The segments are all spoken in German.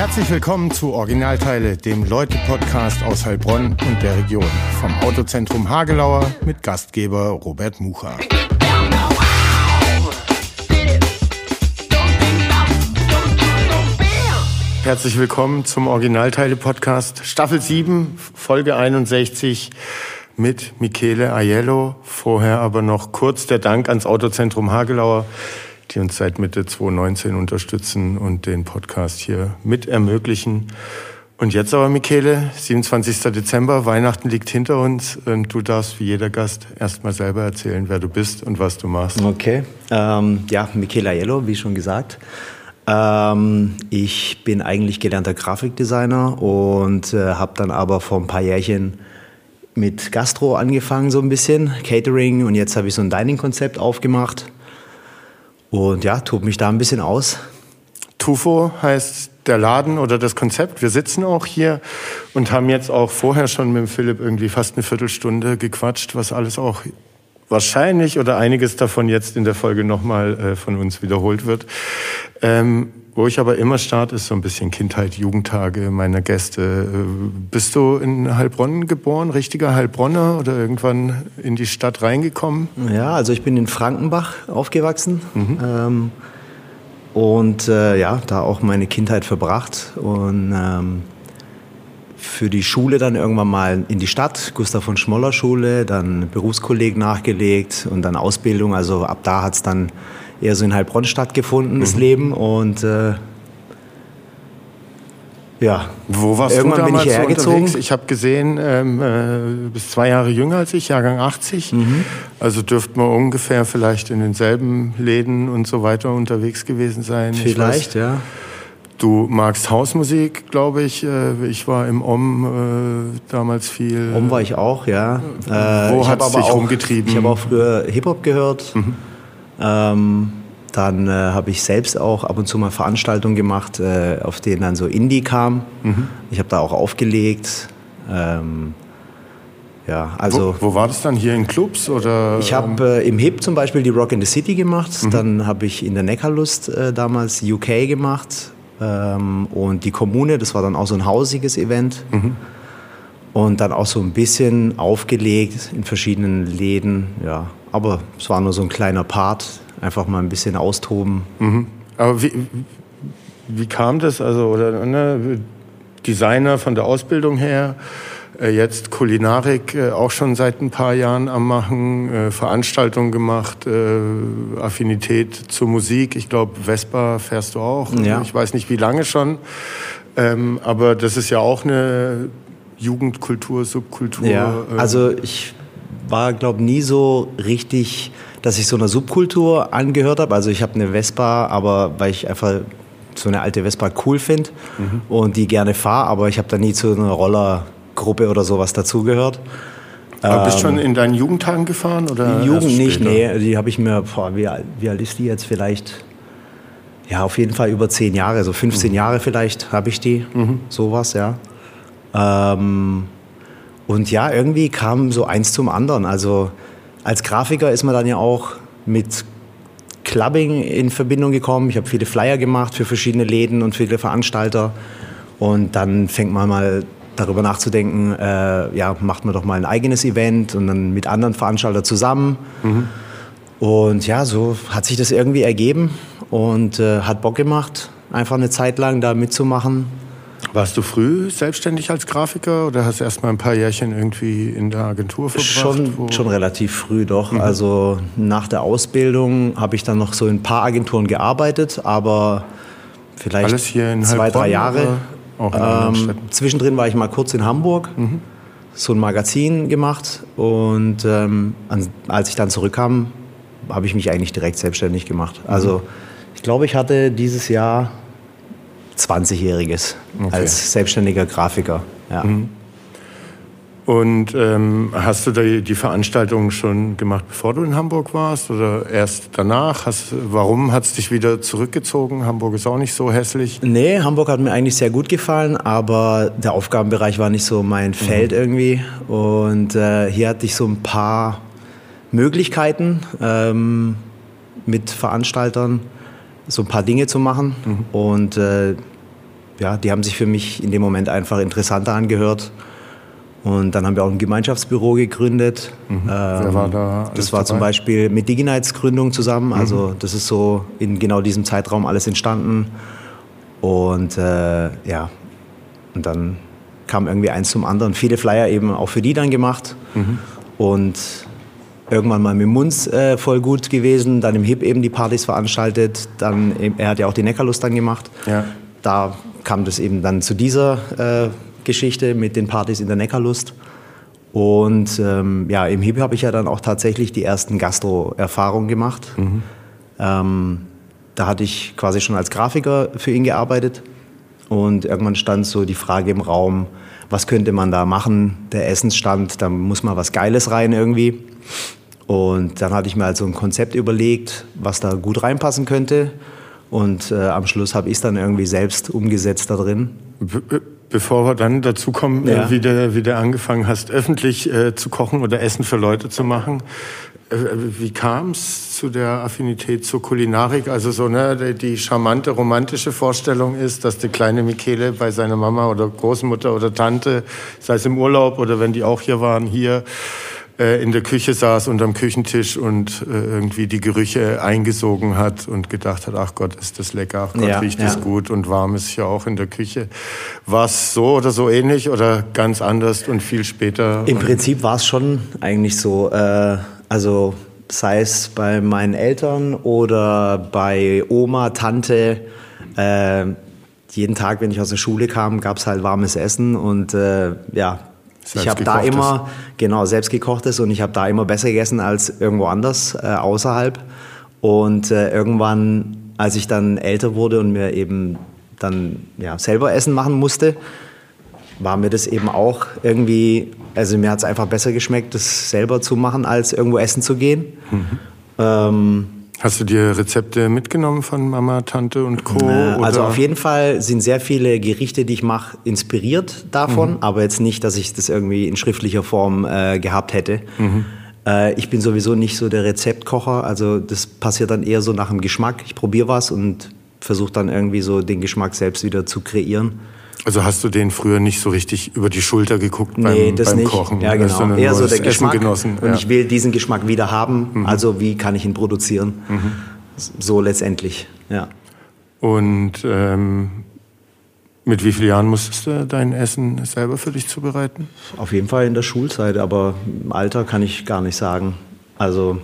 Herzlich willkommen zu Originalteile, dem Leute-Podcast aus Heilbronn und der Region. Vom Autozentrum Hagelauer mit Gastgeber Robert Mucha. Herzlich willkommen zum Originalteile-Podcast Staffel 7, Folge 61 mit Michele Aiello. Vorher aber noch kurz der Dank ans Autozentrum Hagelauer die uns seit Mitte 2019 unterstützen und den Podcast hier mit ermöglichen. Und jetzt aber, Michele, 27. Dezember, Weihnachten liegt hinter uns und du darfst wie jeder Gast erstmal selber erzählen, wer du bist und was du machst. Okay, ähm, ja, Michele Aiello, wie schon gesagt. Ähm, ich bin eigentlich gelernter Grafikdesigner und äh, habe dann aber vor ein paar Jährchen mit Gastro angefangen, so ein bisschen, Catering und jetzt habe ich so ein Dining-Konzept aufgemacht und ja, tob mich da ein bisschen aus. Tufo heißt der Laden oder das Konzept. Wir sitzen auch hier und haben jetzt auch vorher schon mit Philipp irgendwie fast eine Viertelstunde gequatscht, was alles auch wahrscheinlich oder einiges davon jetzt in der Folge nochmal äh, von uns wiederholt wird. Ähm, wo ich aber immer starte, ist so ein bisschen Kindheit, Jugendtage meiner Gäste. Äh, bist du in Heilbronn geboren, richtiger Heilbronner oder irgendwann in die Stadt reingekommen? Ja, also ich bin in Frankenbach aufgewachsen. Mhm. Ähm, und äh, ja, da auch meine Kindheit verbracht. Und ähm, für die Schule dann irgendwann mal in die Stadt, Gustav von Schmoller Schule, dann Berufskolleg nachgelegt und dann Ausbildung. Also ab da hat es dann eher so in Heilbronn stattgefunden, mhm. das Leben. Und äh, ja, wo warst Irgendwann du damals bin ich hergezogen. So ich habe gesehen, ähm, äh, du bist zwei Jahre jünger als ich, Jahrgang 80. Mhm. Also dürfte man ungefähr vielleicht in denselben Läden und so weiter unterwegs gewesen sein. Vielleicht, ja. Du magst Hausmusik, glaube ich. Äh, ich war im Om äh, damals viel. Om war ich auch, ja. Wo äh, hat es dich auch, rumgetrieben? Ich habe auch früher Hip-Hop gehört. Mhm. Ähm, dann äh, habe ich selbst auch ab und zu mal Veranstaltungen gemacht, äh, auf denen dann so Indie kam. Mhm. Ich habe da auch aufgelegt. Ähm, ja, also wo, wo, war das dann hier in Clubs oder? Ich habe äh, im HIP zum Beispiel die Rock in the City gemacht. Mhm. Dann habe ich in der Neckarlust äh, damals UK gemacht ähm, und die Kommune. Das war dann auch so ein hausiges Event. Mhm. Und dann auch so ein bisschen aufgelegt in verschiedenen Läden. Ja, aber es war nur so ein kleiner Part, einfach mal ein bisschen austoben. Mhm. Aber wie, wie kam das? Also, oder ne, Designer von der Ausbildung her, äh, jetzt Kulinarik äh, auch schon seit ein paar Jahren am Machen, äh, Veranstaltungen gemacht, Affinität zur Musik. Ich glaube, Vespa fährst du auch. Ja. Ich weiß nicht, wie lange schon. Ähm, aber das ist ja auch eine Jugendkultur, Subkultur. Ja, also ich war, glaube nie so richtig, dass ich so einer Subkultur angehört habe. Also ich habe eine Vespa, aber weil ich einfach so eine alte Vespa cool finde mhm. und die gerne fahre, aber ich habe da nie zu einer Rollergruppe oder sowas dazugehört. Aber bist du schon ähm, in deinen Jugendtagen gefahren? Oder Jugend nicht, nee. Die habe ich mir, boah, wie, wie alt ist die jetzt vielleicht? Ja, auf jeden Fall über zehn Jahre, so 15 mhm. Jahre vielleicht habe ich die. Mhm. Sowas, ja. Ähm, und ja, irgendwie kam so eins zum anderen. Also als Grafiker ist man dann ja auch mit Clubbing in Verbindung gekommen. Ich habe viele Flyer gemacht für verschiedene Läden und viele Veranstalter. Und dann fängt man mal darüber nachzudenken, äh, ja, macht man doch mal ein eigenes Event und dann mit anderen Veranstaltern zusammen. Mhm. Und ja, so hat sich das irgendwie ergeben und äh, hat Bock gemacht, einfach eine Zeit lang da mitzumachen. Warst du früh selbstständig als Grafiker oder hast du erst mal ein paar Jährchen irgendwie in der Agentur verbracht? Schon, schon relativ früh doch. Mhm. Also nach der Ausbildung habe ich dann noch so in ein paar Agenturen gearbeitet, aber vielleicht zwei, drei Jahre. Ähm, zwischendrin war ich mal kurz in Hamburg, mhm. so ein Magazin gemacht und ähm, als ich dann zurückkam, habe ich mich eigentlich direkt selbstständig gemacht. Also mhm. ich glaube, ich hatte dieses Jahr 20-Jähriges okay. als selbstständiger Grafiker. Ja. Mhm. Und ähm, hast du die, die Veranstaltung schon gemacht, bevor du in Hamburg warst oder erst danach? Hast, warum hat es dich wieder zurückgezogen? Hamburg ist auch nicht so hässlich. Nee, Hamburg hat mir eigentlich sehr gut gefallen, aber der Aufgabenbereich war nicht so mein Feld mhm. irgendwie. Und äh, hier hatte ich so ein paar Möglichkeiten ähm, mit Veranstaltern, so ein paar Dinge zu machen. Mhm. Und äh, ja, die haben sich für mich in dem Moment einfach interessanter angehört. Und dann haben wir auch ein Gemeinschaftsbüro gegründet. Mhm. Wer Ähm, war da? Das war zum dabei? Beispiel mit Diginites Gründung zusammen. Also das ist so in genau diesem Zeitraum alles entstanden. Und äh, ja, und dann kam irgendwie eins zum anderen. Viele Flyer eben auch für die dann gemacht. Und irgendwann mal mit Munz äh, voll gut gewesen. Dann im HIP eben die Partys veranstaltet. Dann, er hat ja auch die Neckarlust dann gemacht. Ja. Da kam das eben dann zu dieser äh, Geschichte mit den Partys in der Neckarlust. Und ähm, ja, im HIP habe ich ja dann auch tatsächlich die ersten Gastro-Erfahrungen gemacht. Ähm, da hatte ich quasi schon als Grafiker für ihn gearbeitet. Und irgendwann stand so die Frage im Raum, was könnte man da machen? Der Essensstand, da muss mal was Geiles rein irgendwie. Und dann hatte ich mir also ein Konzept überlegt, was da gut reinpassen könnte. Und äh, am Schluss habe ich es dann irgendwie selbst umgesetzt da drin. Be be- bevor wir dann dazu kommen, Ja. äh, wie, du, wie du angefangen hast, öffentlich äh, zu kochen oder Essen für Leute zu machen, äh, wie kam es zu der Affinität zur Kulinarik? Also so ne, die, die charmante romantische Vorstellung ist, dass der kleine Michele bei seiner Mama oder Großmutter oder Tante, sei es im Urlaub oder wenn die auch hier waren, hier äh, in der Küche saß unterm Küchentisch und äh, irgendwie die Gerüche eingesogen hat und gedacht hat, ach Gott, ist das lecker, ach Gott, Ja, riecht ja. das gut und warm ist ja auch in der Küche. War es so oder so ähnlich oder ganz anders und viel später? Im Prinzip war es schon eigentlich so. Äh, also sei es bei meinen Eltern oder bei Oma, Tante. Äh, jeden Tag, wenn ich aus der Schule kam, gab es halt warmes Essen und äh, ja, ich habe da immer genau selbst gekochtes und ich habe da immer besser gegessen als irgendwo anders äh, außerhalb. Und äh, irgendwann, als ich dann älter wurde und mir eben dann ja, selber Essen machen musste, war mir das eben auch irgendwie, also mir hat es einfach besser geschmeckt, das selber zu machen, als irgendwo essen zu gehen. Ähm, Hast du dir Rezepte mitgenommen von Mama, Tante und Co? äh, also oder? auf jeden Fall sind sehr viele Gerichte, die ich mache, inspiriert davon, aber jetzt nicht, dass ich das irgendwie in schriftlicher Form äh, gehabt hätte. Äh, ich bin sowieso nicht so der Rezeptkocher, also das passiert dann eher so nach dem Geschmack. Ich probiere was und versuche dann irgendwie so den Geschmack selbst wieder zu kreieren. Also hast du den früher nicht so richtig über die Schulter geguckt beim, nee, das beim nicht. Kochen? Ja, genau. sondern Eher so der Geschmack. genossen. Und ja. ich will diesen Geschmack wieder haben. Also wie kann ich ihn produzieren? So letztendlich. Ja. Und ähm, mit wie vielen Jahren musstest du dein Essen selber für dich zubereiten? Auf jeden Fall in der Schulzeit, aber im Alter kann ich gar nicht sagen. Also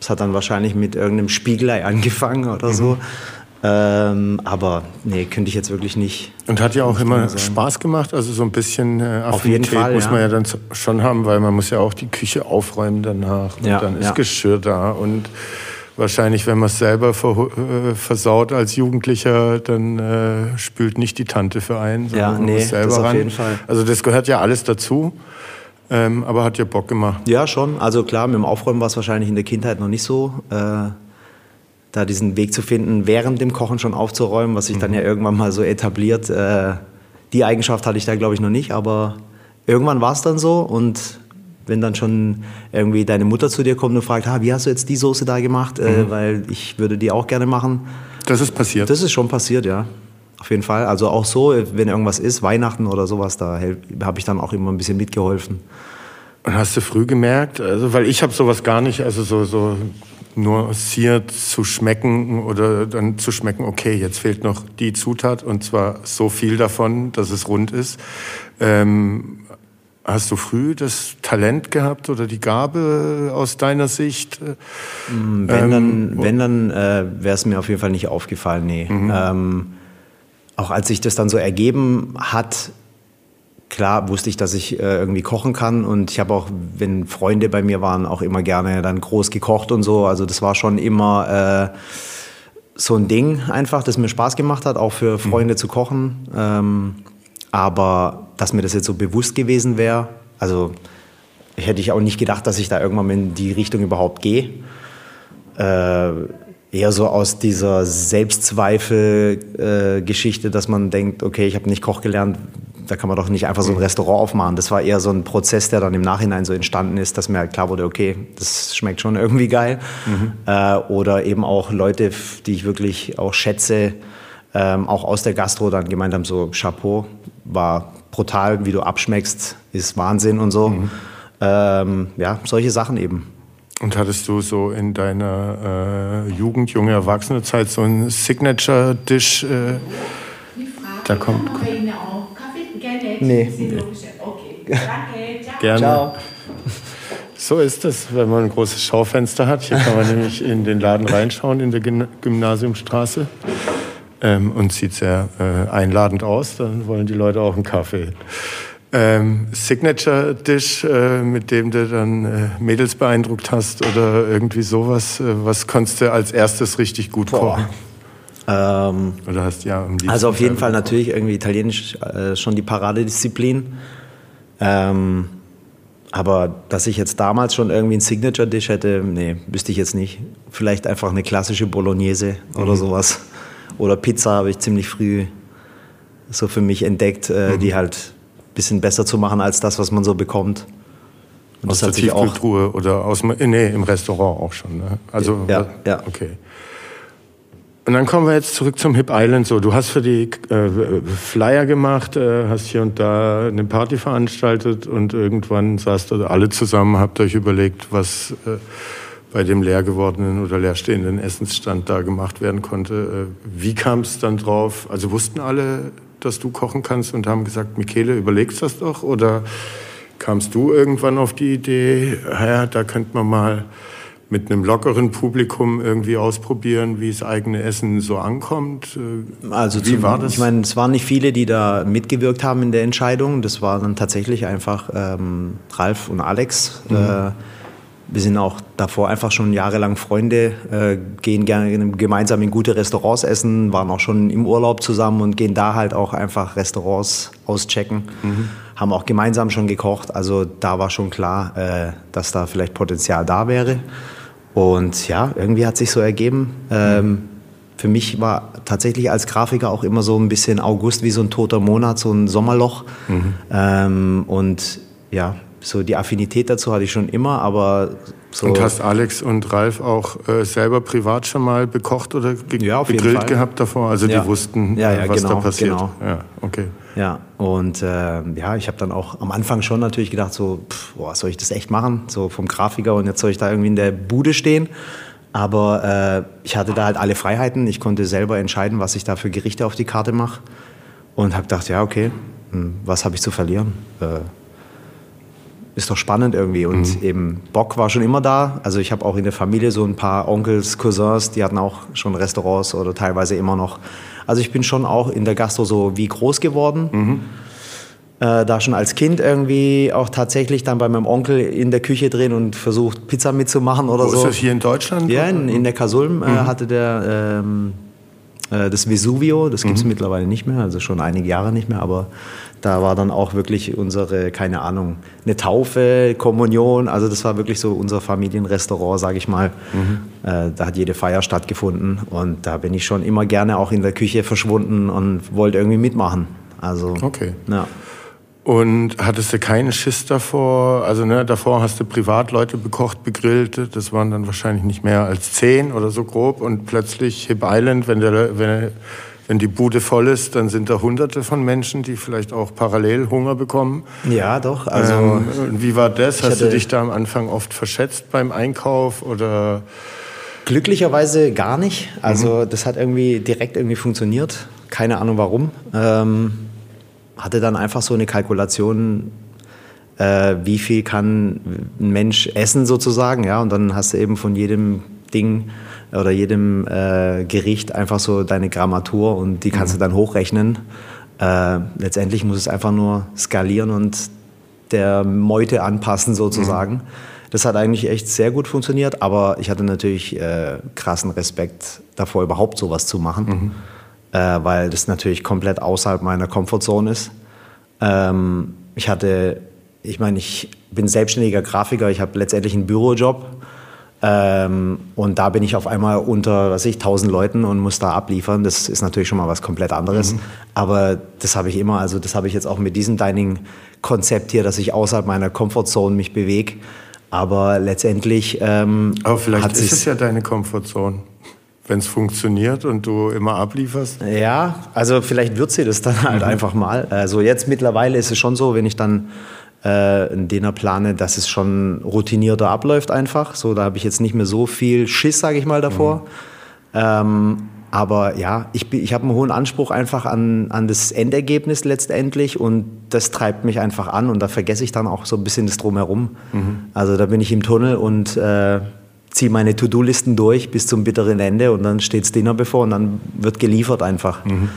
es hat dann wahrscheinlich mit irgendeinem Spiegelei angefangen oder so. Ähm, aber nee, könnte ich jetzt wirklich nicht. Und hat ja auch immer sagen. Spaß gemacht, also so ein bisschen äh, Auf jeden Affinität Fall, muss ja. man ja dann schon haben, weil man muss ja auch die Küche aufräumen danach. Und Ja, dann ist ja. Geschirr da und wahrscheinlich, wenn man es selber äh, versaut als Jugendlicher, dann äh, spült nicht die Tante für einen, sondern Ja, man nee, muss selber das auf ran. jeden Fall. Also das gehört ja alles dazu, ähm, aber hat ja Bock gemacht. Ja, schon. Also klar, mit dem Aufräumen war es wahrscheinlich in der Kindheit noch nicht so. Äh, da diesen Weg zu finden, während dem Kochen schon aufzuräumen, was sich dann ja irgendwann mal so etabliert. Äh, die Eigenschaft hatte ich da, glaube ich, noch nicht, aber irgendwann war es dann so und wenn dann schon irgendwie deine Mutter zu dir kommt und fragt, ah, wie hast du jetzt die Soße da gemacht, äh, weil ich würde die auch gerne machen. Das ist passiert. Das ist schon passiert, ja. Auf jeden Fall. Also auch so, wenn irgendwas ist, Weihnachten oder sowas, da habe ich dann auch immer ein bisschen mitgeholfen. Und hast du früh gemerkt, also weil ich habe sowas gar nicht, also so, so nuanciert zu schmecken oder dann zu schmecken, okay, jetzt fehlt noch die Zutat und zwar so viel davon, dass es rund ist. Ähm, hast du früh das Talent gehabt oder die Gabe aus deiner Sicht? Wenn Ähm, dann, wenn dann äh, wäre es mir auf jeden Fall nicht aufgefallen, nee. Mhm. Ähm, auch als sich das dann so ergeben hat, klar wusste ich, dass ich äh, irgendwie kochen kann und ich habe auch, wenn Freunde bei mir waren, auch immer gerne dann groß gekocht und so. Also das war schon immer äh, so ein Ding einfach, das mir Spaß gemacht hat, auch für Freunde zu kochen. Ähm, aber dass mir das jetzt so bewusst gewesen wäre, also hätte ich auch nicht gedacht, dass ich da irgendwann in die Richtung überhaupt gehe. Äh, eher so aus dieser Selbstzweifel-Geschichte, dass man denkt, okay, ich habe nicht Koch gelernt, da kann man doch nicht einfach so ein Restaurant aufmachen. Das war eher so ein Prozess, der dann im Nachhinein so entstanden ist, dass mir halt klar wurde, okay, das schmeckt schon irgendwie geil. Äh, oder eben auch Leute, die ich wirklich auch schätze, ähm, auch aus der Gastro dann gemeint haben, so Chapeau, war brutal, wie du abschmeckst, ist Wahnsinn und so. Mhm. Ähm, ja, solche Sachen eben. Und hattest du so in deiner äh, Jugend, junge Erwachsenenzeit so ein Signature-Dish? Äh, da kommt. Nee. Okay. Gerne. Ciao. So ist es, wenn man ein großes Schaufenster hat. Hier kann man nämlich in den Laden reinschauen in der Gymnasiumstraße. Ähm, und sieht sehr äh, einladend aus. Dann wollen die Leute auch einen Kaffee. Ähm, Signature Dish, äh, mit dem du dann äh, Mädels beeindruckt hast oder irgendwie sowas. Äh, was konntest du als erstes richtig gut kochen? Ähm, oder hast ja Also auf jeden Fall natürlich irgendwie Italienisch äh, schon die Paradedisziplin. Ähm, aber dass ich jetzt damals schon irgendwie ein Signature Dish hätte, nee, wüsste ich jetzt nicht. Vielleicht einfach eine klassische Bolognese oder mhm. sowas. Oder Pizza habe ich ziemlich früh so für mich entdeckt, äh, mhm. die halt ein bisschen besser zu machen als das, was man so bekommt. Und aus der Tiefkühltruhe oder aus nee, im Restaurant auch schon. Ne? Also ja, ja. Okay. Und dann kommen wir jetzt zurück zum Hip Island. So, du hast für die äh, Flyer gemacht, äh, hast hier und da eine Party veranstaltet und irgendwann saßt ihr alle zusammen, habt euch überlegt, was äh, bei dem leer gewordenen oder leerstehenden Essensstand da gemacht werden konnte. Äh, wie kam es dann drauf? Also wussten alle, dass du kochen kannst und haben gesagt, Michele, überlegst das doch? Oder kamst du irgendwann auf die Idee, ja, da könnte man mal mit einem lockeren Publikum irgendwie ausprobieren, wie das eigene Essen so ankommt? Äh, also wie zum, war das? Ich meine, es waren nicht viele, die da mitgewirkt haben in der Entscheidung. Das waren dann tatsächlich einfach ähm, Ralf und Alex. Mhm. Äh, wir sind auch davor einfach schon jahrelang Freunde, äh, gehen gerne gemeinsam in gute Restaurants essen, waren auch schon im Urlaub zusammen und gehen da halt auch einfach Restaurants auschecken. Mhm. Haben auch gemeinsam schon gekocht. Also da war schon klar, äh, dass da vielleicht Potenzial da wäre. Und ja, irgendwie hat sich so ergeben. Ähm, für mich war tatsächlich als Grafiker auch immer so ein bisschen August wie so ein toter Monat, so ein Sommerloch. Mhm. Ähm, und ja, so die Affinität dazu hatte ich schon immer, aber so. Und hast Alex und Ralf auch äh, selber privat schon mal bekocht oder ge ja, gegrillt gehabt davor? Also ja. die wussten, ja, ja, was genau, da passiert. Genau. Ja, okay. Ja, und äh, ja, ich habe dann auch am Anfang schon natürlich gedacht, so, pff, boah, soll ich das echt machen? So vom Grafiker und jetzt soll ich da irgendwie in der Bude stehen. Aber äh, ich hatte da halt alle Freiheiten. Ich konnte selber entscheiden, was ich da für Gerichte auf die Karte mache. Und habe gedacht, ja, okay, hm, was habe ich zu verlieren? Äh, ist doch spannend irgendwie. Und mhm. eben Bock war schon immer da. Also ich habe auch in der Familie so ein paar Onkels, Cousins, die hatten auch schon Restaurants oder teilweise immer noch. Also ich bin schon auch in der Gastro so wie groß geworden. Mhm. Äh, da schon als Kind irgendwie auch tatsächlich dann bei meinem Onkel in der Küche drin und versucht Pizza mitzumachen oder Wo so. Ist das hier in Deutschland? Ja, in, in der Kasulm äh, mhm. hatte der ähm, äh, das Vesuvio, das gibt es mhm. mittlerweile nicht mehr, also schon einige Jahre nicht mehr, aber da war dann auch wirklich unsere, keine Ahnung, eine Taufe, Kommunion, also das war wirklich so unser Familienrestaurant, sage ich mal. Mhm. Äh, da hat jede Feier stattgefunden und da bin ich schon immer gerne auch in der Küche verschwunden und wollte irgendwie mitmachen. Also, okay. Ja. Und hattest du keinen Schiss davor? Also ne, davor hast du privat Leute bekocht, begrillt. Das waren dann wahrscheinlich nicht mehr als zehn oder so grob. Und plötzlich Hip Island, wenn, der, wenn, wenn die Bude voll ist, dann sind da Hunderte von Menschen, die vielleicht auch parallel Hunger bekommen. Ja, doch. Also ähm, wie war das? Hast du dich da am Anfang oft verschätzt beim Einkauf oder? Glücklicherweise gar nicht. Also mhm. das hat irgendwie direkt irgendwie funktioniert. Keine Ahnung warum. Ähm, hatte dann einfach so eine Kalkulation, äh, wie viel kann ein Mensch essen sozusagen, ja, und dann hast du eben von jedem Ding oder jedem äh, Gericht einfach so deine Grammatur und die kannst mhm. du dann hochrechnen. Äh, letztendlich muss es einfach nur skalieren und der Meute anpassen sozusagen. Mhm. Das hat eigentlich echt sehr gut funktioniert, aber ich hatte natürlich äh, krassen Respekt davor, überhaupt sowas zu machen. Mhm äh, weil das natürlich komplett außerhalb meiner Komfortzone ist. Ähm, ich hatte, ich meine, ich bin selbstständiger Grafiker, ich habe letztendlich einen Bürojob. Ähm, und da bin ich auf einmal unter, was ich, 1000 Leuten und muss da abliefern. Das ist natürlich schon mal was komplett anderes. Mhm. Aber das habe ich immer, also das habe ich jetzt auch mit diesem Dining-Konzept hier, dass ich außerhalb meiner Komfortzone mich bewege. Aber letztendlich. Ähm, Aber vielleicht ist es ja deine Komfortzone wenn es funktioniert und du immer ablieferst? Ja, also vielleicht wird sie das dann halt mhm. einfach mal. Also jetzt mittlerweile ist es schon so, wenn ich dann äh, einen Dinner plane, dass es schon routinierter abläuft einfach. So, da habe ich jetzt nicht mehr so viel Schiss, sage ich mal, davor. Mhm. Ähm, aber ja, ich, ich habe einen hohen Anspruch einfach an, an das Endergebnis letztendlich und das treibt mich einfach an und da vergesse ich dann auch so ein bisschen das Drumherum. Mhm. Also da bin ich im Tunnel und äh, ziehe meine To-Do-Listen durch bis zum bitteren Ende und dann steht das Dinner bevor und dann wird geliefert einfach. Mhm.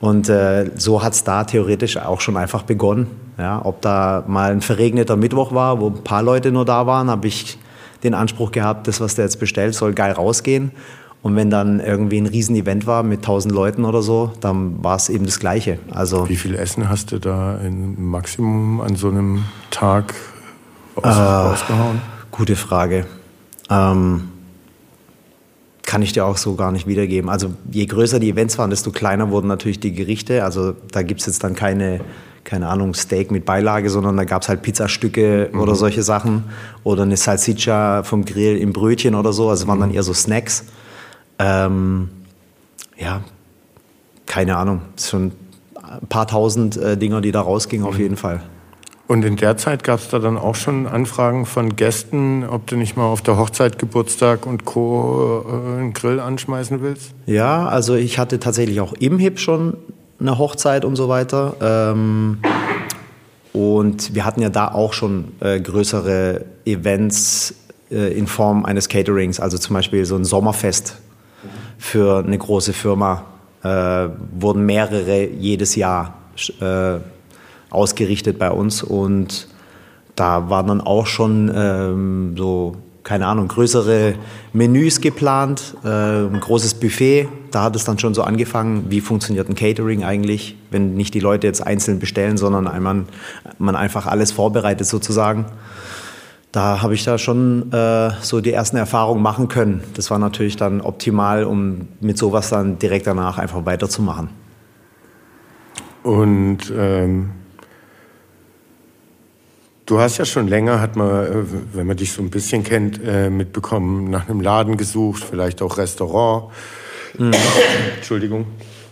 Und äh, so hat es da theoretisch auch schon einfach begonnen. Ja, ob da mal ein verregneter Mittwoch war, wo ein paar Leute nur da waren, habe ich den Anspruch gehabt, das, was der jetzt bestellt, soll geil rausgehen. Und wenn dann irgendwie ein Riesenevent war mit 1000 Leuten oder so, dann war es eben das Gleiche. Also Wie viel Essen hast du da im Maximum an so einem Tag aus, äh, rausgehauen? Gute Frage. Ähm, kann ich dir auch so gar nicht wiedergeben. Also je größer die Events waren, desto kleiner wurden natürlich die Gerichte. Also da gibt es jetzt dann keine, keine Ahnung, Steak mit Beilage, sondern da gab es halt Pizzastücke mhm. oder solche Sachen. Oder eine Salsiccia vom Grill im Brötchen oder so. Also waren dann mhm. eher so Snacks. Ähm, ja, keine Ahnung. Es sind schon ein paar tausend äh, Dinger, die da rausgingen, mhm. auf jeden Fall. Und in der Zeit gab es da dann auch schon Anfragen von Gästen, ob du nicht mal auf der Hochzeit, Geburtstag und Co. Äh, einen Grill anschmeißen willst? Ja, also ich hatte tatsächlich auch im HIP schon eine Hochzeit und so weiter. Ähm, und wir hatten ja da auch schon äh, größere Events äh, in Form eines Caterings, also zum Beispiel so ein Sommerfest für eine große Firma. Äh, wurden mehrere jedes Jahr äh, ausgerichtet bei uns und da waren dann auch schon ähm, so, keine Ahnung, größere Menüs geplant, äh, ein großes Buffet. Da hat es dann schon so angefangen, wie funktioniert ein Catering eigentlich, wenn nicht die Leute jetzt einzeln bestellen, sondern man, man einfach alles vorbereitet sozusagen. Da habe ich da schon äh, so die ersten Erfahrungen machen können. Das war natürlich dann optimal, um mit sowas dann direkt danach einfach weiterzumachen. Und ähm Du hast ja schon länger, hat man, äh, wenn man dich so ein bisschen kennt, äh, mitbekommen, nach einem Laden gesucht, vielleicht auch Restaurant. Mhm. Entschuldigung.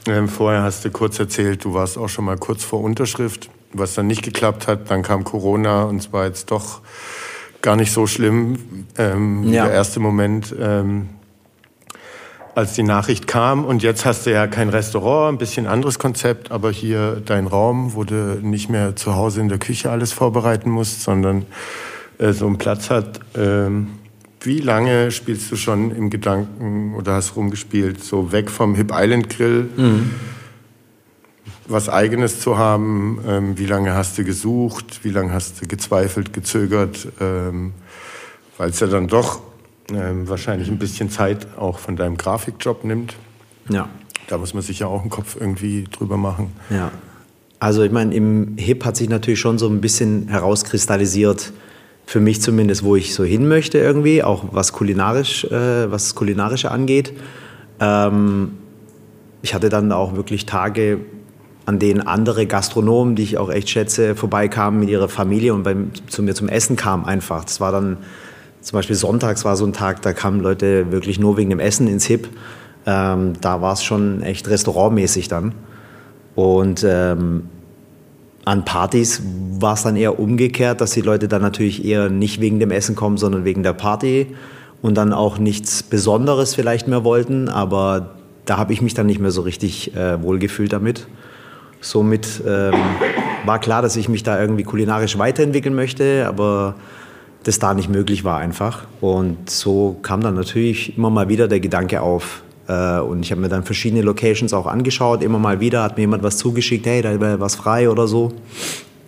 Ähm, vorher hast du kurz erzählt, du warst auch schon mal kurz vor Unterschrift, was dann nicht geklappt hat. Dann kam Corona und es war jetzt doch gar nicht so schlimm. Ähm, ja. Der erste Moment, ähm, als die Nachricht kam. Und jetzt hast du ja kein Restaurant, ein bisschen anderes Konzept, aber hier dein Raum, wo du nicht mehr zu Hause in der Küche alles vorbereiten musst, sondern äh, so einen Platz hat. Ähm, wie lange spielst du schon im Gedanken oder hast rumgespielt, so weg vom Hip Island Grill, mhm. was Eigenes zu haben? Ähm, wie lange hast du gesucht? Wie lange hast du gezweifelt, gezögert? Ähm, Weil es ja dann doch ähm, wahrscheinlich ein bisschen Zeit auch von deinem Grafikjob nimmt. Ja. Da muss man sich ja auch einen Kopf irgendwie drüber machen. Ja. Also ich meine, im Hip hat sich natürlich schon so ein bisschen herauskristallisiert, für mich zumindest, wo ich so hin möchte irgendwie, auch was kulinarisch, äh, was das Kulinarische angeht. Ähm, ich hatte dann auch wirklich Tage, an denen andere Gastronomen, die ich auch echt schätze, vorbeikamen mit ihrer Familie und beim, zu mir zum Essen kamen einfach. Das war dann zum Beispiel sonntags war so ein Tag, da kamen Leute wirklich nur wegen dem Essen ins Hip. Ähm, da war es schon echt restaurantmäßig dann. Und ähm, an Partys war es dann eher umgekehrt, dass die Leute dann natürlich eher nicht wegen dem Essen kommen, sondern wegen der Party und dann auch nichts Besonderes vielleicht mehr wollten. Aber da habe ich mich dann nicht mehr so richtig äh, wohlgefühlt damit. Somit ähm, war klar, dass ich mich da irgendwie kulinarisch weiterentwickeln möchte, aber das da nicht möglich war einfach. Und so kam dann natürlich immer mal wieder der Gedanke auf. Äh, und ich habe mir dann verschiedene Locations auch angeschaut. Immer mal wieder hat mir jemand was zugeschickt, hey, da wäre was frei oder so.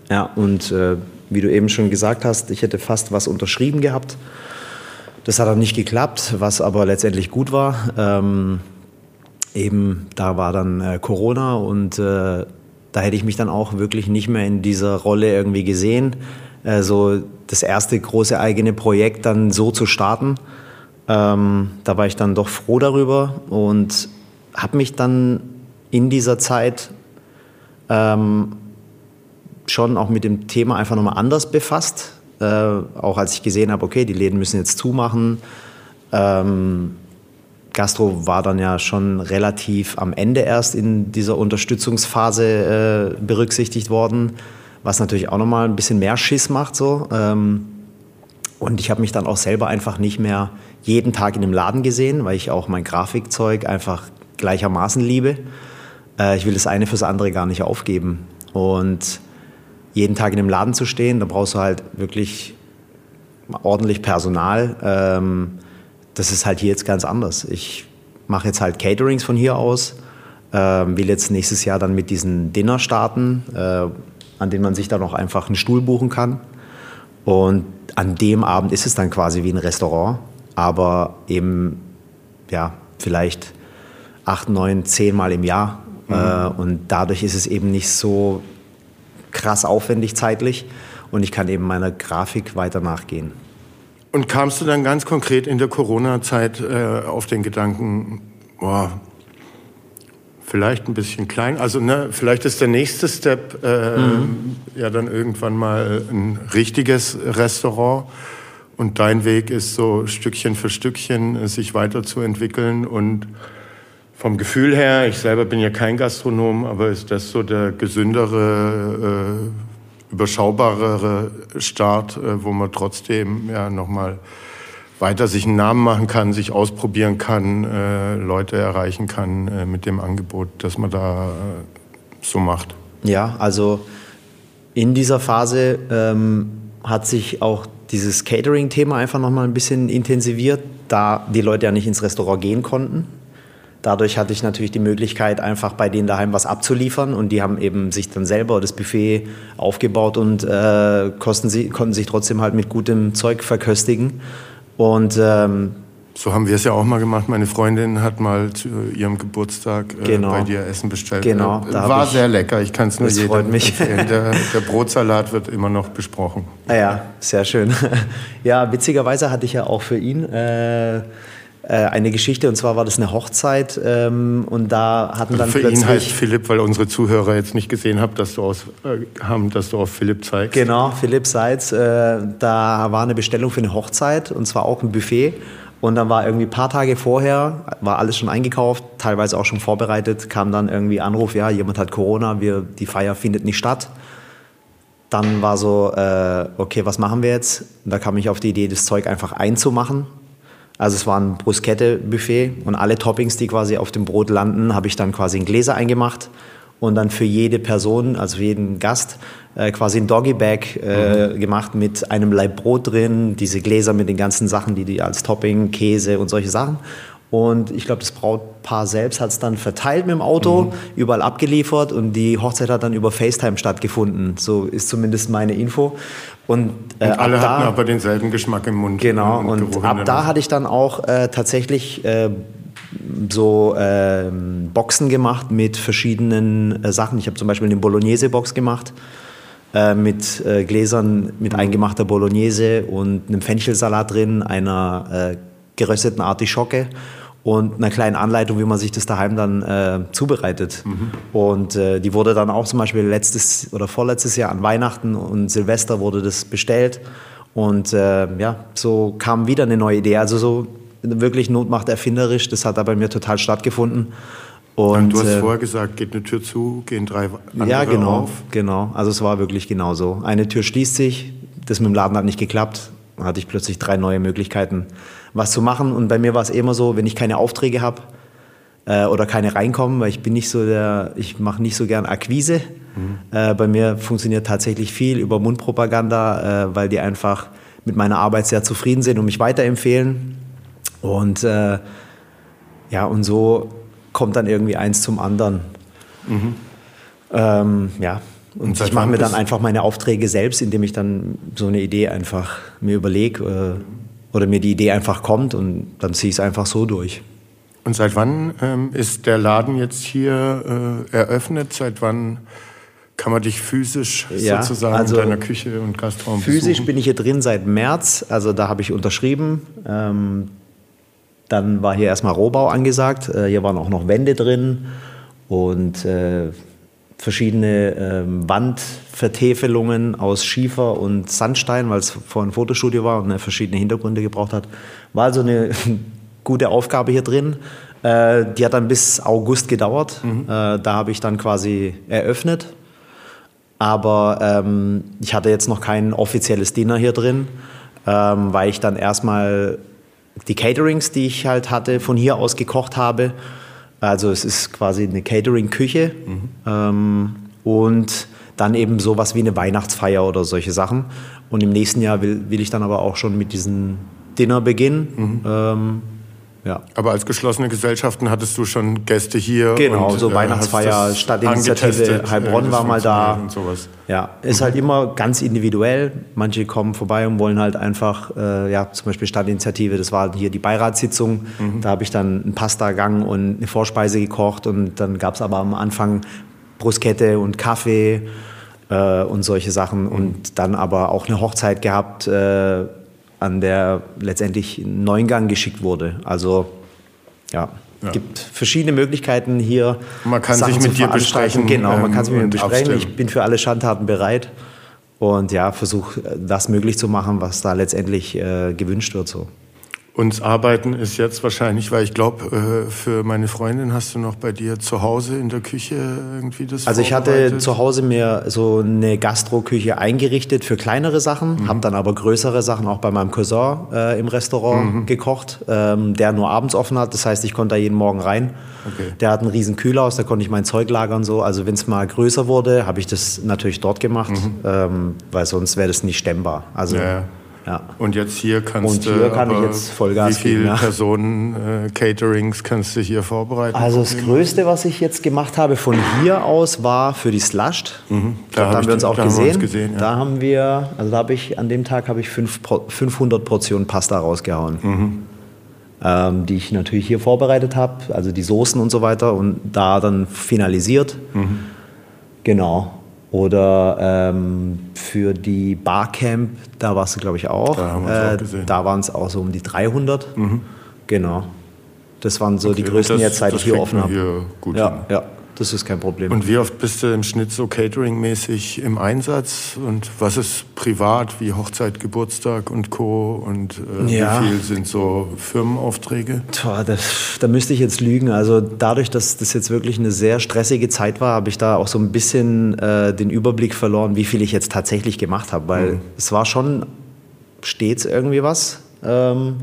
Ja, und äh, wie du eben schon gesagt hast, ich hätte fast was unterschrieben gehabt. Das hat dann nicht geklappt, was aber letztendlich gut war. Ähm, eben, da war dann äh, Corona und äh, da hätte ich mich dann auch wirklich nicht mehr in dieser Rolle irgendwie gesehen äh, so das erste große eigene Projekt dann so zu starten. Ähm, da war ich dann doch froh darüber und habe mich dann in dieser Zeit ähm, schon auch mit dem Thema einfach nochmal anders befasst. Äh, auch als ich gesehen habe, okay, die Läden müssen jetzt zumachen. Ähm, Gastro war dann ja schon relativ am Ende erst in dieser Unterstützungsphase äh, berücksichtigt worden, was natürlich auch nochmal ein bisschen mehr Schiss macht. So. Ähm, und ich habe mich dann auch selber einfach nicht mehr jeden Tag in dem Laden gesehen, weil ich auch mein Grafikzeug einfach gleichermaßen liebe. Äh, ich will das eine fürs andere gar nicht aufgeben. Und jeden Tag in dem Laden zu stehen, da brauchst du halt wirklich ordentlich Personal. Ähm, das ist halt hier jetzt ganz anders. Ich mache jetzt halt Caterings von hier aus, ähm, will jetzt nächstes Jahr dann mit diesen Dinner starten, äh, an denen man sich dann auch einfach einen Stuhl buchen kann. Und an dem Abend ist es dann quasi wie ein Restaurant, aber eben ja vielleicht acht, neun, zehn Mal im Jahr. Mhm. Äh, und dadurch ist es eben nicht so krass aufwendig zeitlich und ich kann eben meiner Grafik weiter nachgehen. Und kamst du dann ganz konkret in der Corona-Zeit äh, auf den Gedanken, boah, vielleicht ein bisschen klein, also ne, vielleicht ist der nächste Step äh, mhm. ja dann irgendwann mal ein richtiges Restaurant. Und dein Weg ist so Stückchen für Stückchen äh, sich weiterzuentwickeln. Und vom Gefühl her, ich selber bin ja kein Gastronom, aber ist das so der gesündere, äh, überschaubarere Start, äh, wo man trotzdem ja nochmal weiter sich einen Namen machen kann, sich ausprobieren kann, äh, Leute erreichen kann äh, mit dem Angebot, das man da äh, so macht? Ja, also in dieser Phase ähm, hat sich auch dieses Catering-Thema einfach nochmal ein bisschen intensiviert, da die Leute ja nicht ins Restaurant gehen konnten. Dadurch hatte ich natürlich die Möglichkeit, einfach bei denen daheim was abzuliefern und die haben eben sich dann selber das Buffet aufgebaut und äh, sie, konnten sich trotzdem halt mit gutem Zeug verköstigen. Und ähm, so haben wir es ja auch mal gemacht. Meine Freundin hat mal zu ihrem Geburtstag äh, genau. bei dir Essen bestellt. Genau. Äh, war ich, sehr lecker. Ich kann es nur jedem empfehlen. Der, der, Brotsalat wird immer noch besprochen. Ah ja, sehr schön. Ja, witzigerweise hatte ich ja auch für ihn äh, äh, eine Geschichte und zwar war das eine Hochzeit ähm, und da hatten dann für plötzlich... ihn heißt Philipp, weil unsere Zuhörer jetzt nicht gesehen haben, dass du, aus, äh, haben, dass du auf Philipp zeigst. Genau, Philipp Seitz. Äh, da war eine Bestellung für eine Hochzeit und zwar auch ein Buffet und dann war irgendwie ein paar Tage vorher, war alles schon eingekauft, teilweise auch schon vorbereitet, kam dann irgendwie Anruf, ja, jemand hat Corona, wir, die Feier findet nicht statt. Dann war so, äh, okay, was machen wir jetzt? Und da kam ich auf die Idee, das Zeug einfach einzumachen also es war ein Bruschette-Buffet und alle Toppings, die quasi auf dem Brot landen, habe ich dann quasi in Gläser eingemacht und dann für jede Person, also für jeden Gast, äh, quasi ein Doggy-Bag äh, mhm. gemacht mit einem Laib Brot drin, diese Gläser mit den ganzen Sachen, die die als Topping, Käse und solche Sachen. Und ich glaube, das Brautpaar selbst hat es dann verteilt mit dem Auto, mhm. überall abgeliefert und die Hochzeit hat dann über FaceTime stattgefunden. So ist zumindest meine Info. Und, äh, und alle hatten da, aber denselben Geschmack im Mund. Genau, und, und ab da hatte ich dann auch äh, tatsächlich äh, so äh, Boxen gemacht mit verschiedenen äh, Sachen. Ich habe zum Beispiel eine Bolognese-Box gemacht äh, mit äh, Gläsern mit mhm. eingemachter Bolognese und einem Fenchelsalat drin, einer gerösteten Artischocke und einer kleinen Anleitung, wie man sich das daheim dann äh, zubereitet. Mhm. Und äh, die wurde dann auch zum Beispiel letztes oder vorletztes Jahr an Weihnachten und Silvester wurde das bestellt. Und äh, ja, so kam wieder eine neue Idee. Also so wirklich Not macht erfinderisch. Das hat da bei mir total stattgefunden. Und, du hast äh, vorher gesagt, geht eine Tür zu, gehen drei andere ja, genau, auf. genau. Also es war wirklich genau so. Eine Tür schließt sich, das mit dem Laden hat nicht geklappt. Dann hatte ich plötzlich drei neue Möglichkeiten was zu machen. Und bei mir war es immer so, wenn ich keine Aufträge habe äh, oder keine reinkommen, weil ich bin nicht so der, ich mache nicht so gern Akquise. Mhm. Äh, bei mir funktioniert tatsächlich viel über Mundpropaganda, äh, weil die einfach mit meiner Arbeit sehr zufrieden sind und mich weiterempfehlen. Und äh, ja, und so kommt dann irgendwie eins zum anderen. Mhm. Ähm, ja, und, und ich mache mir dann einfach meine Aufträge selbst, indem ich dann so eine Idee einfach mir überlege äh, oder mir die Idee einfach kommt und dann ziehe ich es einfach so durch. Und seit wann ähm, ist der Laden jetzt hier äh, eröffnet? Seit wann kann man dich physisch ja, sozusagen also in deiner Küche und Gastraum Physisch besuchen? bin ich hier drin seit März, also da habe ich unterschrieben. Ähm, dann war hier erstmal Rohbau angesagt. Äh, hier waren auch noch Wände drin und äh, verschiedene ähm, Wandvertäfelungen aus Schiefer und Sandstein, weil es vor ein Fotostudio war und verschiedene Hintergründe gebraucht hat. War also eine gute Aufgabe hier drin. Äh, die hat dann bis August gedauert. Mhm. Äh, da habe ich dann quasi eröffnet. Aber ähm, ich hatte jetzt noch kein offizielles Dinner hier drin, ähm, weil ich dann erstmal die Caterings, die ich halt hatte, von hier aus gekocht habe. Also es ist quasi eine Catering-Küche mhm. ähm, und dann eben sowas wie eine Weihnachtsfeier oder solche Sachen. Und im nächsten Jahr will, will ich dann aber auch schon mit diesem Dinner beginnen. Mhm. Ähm, ja. Aber als geschlossene Gesellschaften hattest du schon Gäste hier. Genau, und, so äh, Weihnachtsfeier, Stadtinitiative Heilbronn war mal da. Und sowas. Ja, ist mhm. halt immer ganz individuell. Manche kommen vorbei und wollen halt einfach, äh, ja, zum Beispiel Stadtinitiative, das war hier die Beiratssitzung. Mhm. Da habe ich dann einen Pasta-Gang und eine Vorspeise gekocht und dann gab es aber am Anfang Bruschette und Kaffee äh, und solche Sachen. Mhm. Und dann aber auch eine Hochzeit gehabt. Äh, an der letztendlich ein Neuengang geschickt wurde. Also ja. Es gibt verschiedene Möglichkeiten hier. Man kann Sachen sich mit dir besprechen. Genau, man kann sich mit mir besprechen. Abstimmen. Ich bin für alle Schandtaten bereit und ja, versuche das möglich zu machen, was da letztendlich äh, gewünscht wird. So. Und Arbeiten ist jetzt wahrscheinlich, weil ich glaube, äh, für meine Freundin hast du noch bei dir zu Hause in der Küche irgendwie das Also ich hatte zu Hause mir so eine Gastro-Küche eingerichtet für kleinere Sachen, mhm. habe dann aber größere Sachen auch bei meinem Cousin äh, im Restaurant mhm. gekocht, ähm, der nur abends offen hat. Das heißt, ich konnte da jeden Morgen rein. Okay. Der hat einen riesen Kühlhaus, da konnte ich mein Zeug lagern. So. Also wenn es mal größer wurde, habe ich das natürlich dort gemacht, mhm. ähm, weil sonst wäre das nicht stemmbar. Also ja. Ja. Und jetzt hier kannst und hier du. kann ich jetzt Vollgas Wie viele ja. Personen äh, Caterings kannst du hier vorbereiten? Also das Größte, was ich jetzt gemacht habe von hier aus, war für die Slushed. Mhm. Da, da haben wir uns auch gesehen. Uns gesehen ja. Da haben wir, also da habe ich an dem Tag habe ich fünf, 500 Portionen Pasta rausgehauen. Mhm. Ähm, die ich natürlich hier vorbereitet habe, also die Soßen und so weiter und da dann finalisiert. Mhm. Genau. Oder ähm, für die Barcamp, da warst du, glaube ich, auch. Da, äh, da waren es auch so um die 300. Mhm. Genau. Das waren so okay, die größten das, jetzt, seit ich hier offen habe. Ja, ja, das ist kein Problem. Und wie oft bist du im Schnitt so Catering-mäßig im Einsatz? Und was ist privat, wie Hochzeit, Geburtstag und Co. Und äh, ja. wie viel sind so Firmenaufträge? Tja, da müsste ich jetzt lügen. Also dadurch, dass das jetzt wirklich eine sehr stressige Zeit war, habe ich da auch so ein bisschen äh, den Überblick verloren, wie viel ich jetzt tatsächlich gemacht habe. Weil mhm. es war schon stets irgendwie was. Ähm,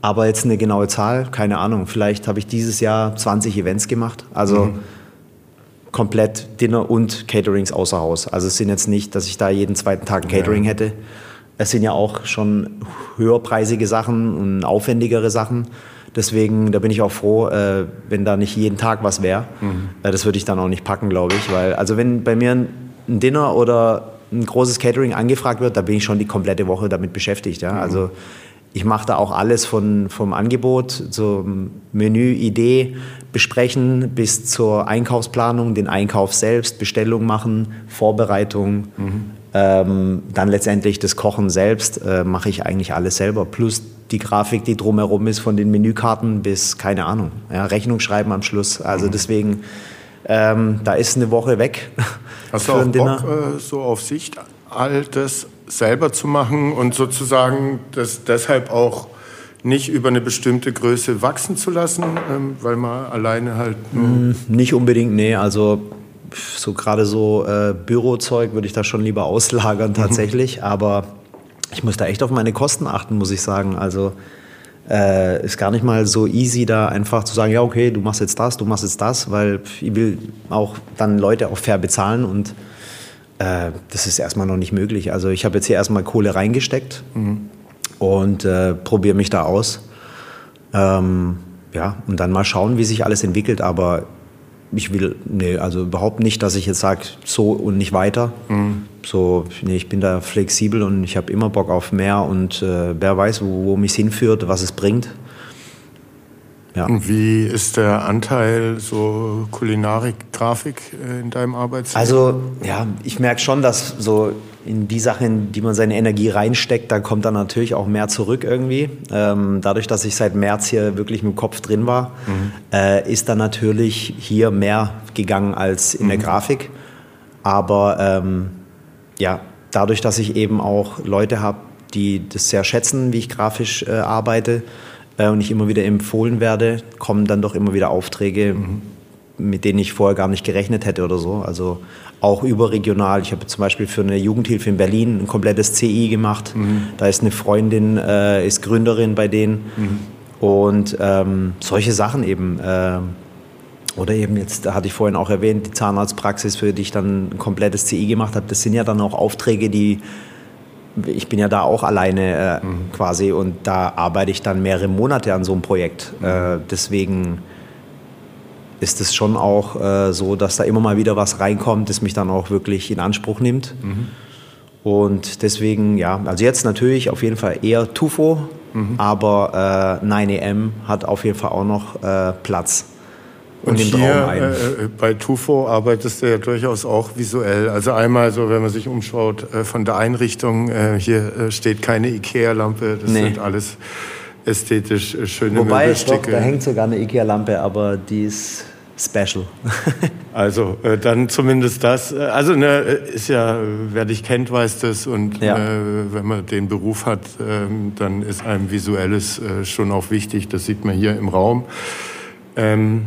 aber jetzt eine genaue Zahl, keine Ahnung. Vielleicht habe ich dieses Jahr 20 Events gemacht. Also mhm komplett Dinner und Caterings außer Haus. Also es sind jetzt nicht, dass ich da jeden zweiten Tag ein Catering ja. hätte. Es sind ja auch schon höherpreisige Sachen und aufwendigere Sachen. Deswegen, da bin ich auch froh, äh, wenn da nicht jeden Tag was wäre. Mhm. Äh, das würde ich dann auch nicht packen, glaube ich. Weil, also wenn bei mir ein, ein, Dinner oder ein großes Catering angefragt wird, da bin ich schon die komplette Woche damit beschäftigt. Ja? Mhm. Also ich mache da auch alles von, vom Angebot zur Menüidee besprechen bis zur Einkaufsplanung, den Einkauf selbst, Bestellung machen, Vorbereitung, mhm. ähm, dann letztendlich das Kochen selbst äh, mache ich eigentlich alles selber. Plus die Grafik, die drumherum ist, von den Menükarten bis, keine Ahnung, ja, Rechnung schreiben am Schluss. Also mhm. deswegen, ähm, da ist eine Woche weg. Hast du auch Bock, äh, so auf Sicht all das selber zu machen und sozusagen das deshalb auch nicht über eine bestimmte Größe wachsen zu lassen, ähm, weil man alleine halt mm, Nicht unbedingt, nee. Also so gerade so äh, Bürozeug würde ich da schon lieber auslagern mhm. tatsächlich. Mhm. Aber ich muss da echt auf meine Kosten achten, muss ich sagen. Also äh, ist gar nicht mal so easy, da einfach zu sagen, ja okay, du machst jetzt das, du machst jetzt das, weil ich will auch dann Leute auch fair bezahlen und äh, das ist erstmal noch nicht möglich. Also ich habe jetzt hier erstmal Kohle reingesteckt mhm. und äh, probiere mich da aus. Ähm, ja, und dann mal schauen, wie sich alles entwickelt. Aber ich will, nee, also überhaupt nicht, dass ich jetzt sage, so und nicht weiter. Mhm. So, nee, ich bin da flexibel und ich habe immer Bock auf mehr und äh, wer weiß, wo, wo mich hinführt, was es bringt. Ja. Und wie ist der Anteil so Kulinarik, Grafik äh, in deinem Arbeitsleben? Also ja, ich merke schon, dass so in die Sachen, die man seine Energie reinsteckt, da kommt dann natürlich auch mehr zurück irgendwie. Ähm, dadurch, dass ich seit März hier wirklich mit dem Kopf drin war, mhm. äh, ist dann natürlich hier mehr gegangen als in mhm. der Grafik. Aber ähm, ja, dadurch, dass ich eben auch Leute habe, die das sehr schätzen, wie ich grafisch äh, arbeite, äh, und ich immer wieder empfohlen werde, kommen dann doch immer wieder Aufträge, mhm. mit denen ich vorher gar nicht gerechnet hätte oder so. Also auch überregional. Ich habe zum Beispiel für eine Jugendhilfe in Berlin ein komplettes CI gemacht. Mhm. Da ist eine Freundin, äh, ist Gründerin bei denen. Mhm. Und ähm, solche Sachen eben. Äh, oder eben jetzt, da hatte ich vorhin auch erwähnt, die Zahnarztpraxis, für die ich dann ein komplettes CI gemacht habe. Das sind ja dann auch Aufträge, die ich bin ja da auch alleine äh, mhm. quasi und da arbeite ich dann mehrere Monate an so einem Projekt. Mhm. Äh, deswegen ist es schon auch äh, so, dass da immer mal wieder was reinkommt, das mich dann auch wirklich in Anspruch nimmt. Mhm. Und deswegen, ja, also jetzt natürlich auf jeden Fall eher Tufo, mhm. aber äh, 9am hat auf jeden Fall auch noch äh, Platz. Und hier äh, äh, bei Tufo arbeitest du ja durchaus auch visuell. Also einmal so, wenn man sich umschaut äh, von der Einrichtung, äh, hier äh, steht keine Ikea-Lampe, das nee. sind alles ästhetisch äh, schöne Wobei, Möbelstücke. Doch, da hängt sogar eine Ikea-Lampe, aber die ist special. also dann zumindest das. Also ne, ist ja, wer dich kennt, weiß das. Und ja. wenn man den Beruf hat, ähm, dann ist einem visuelles schon auch wichtig. Das sieht man hier im Raum. Ähm,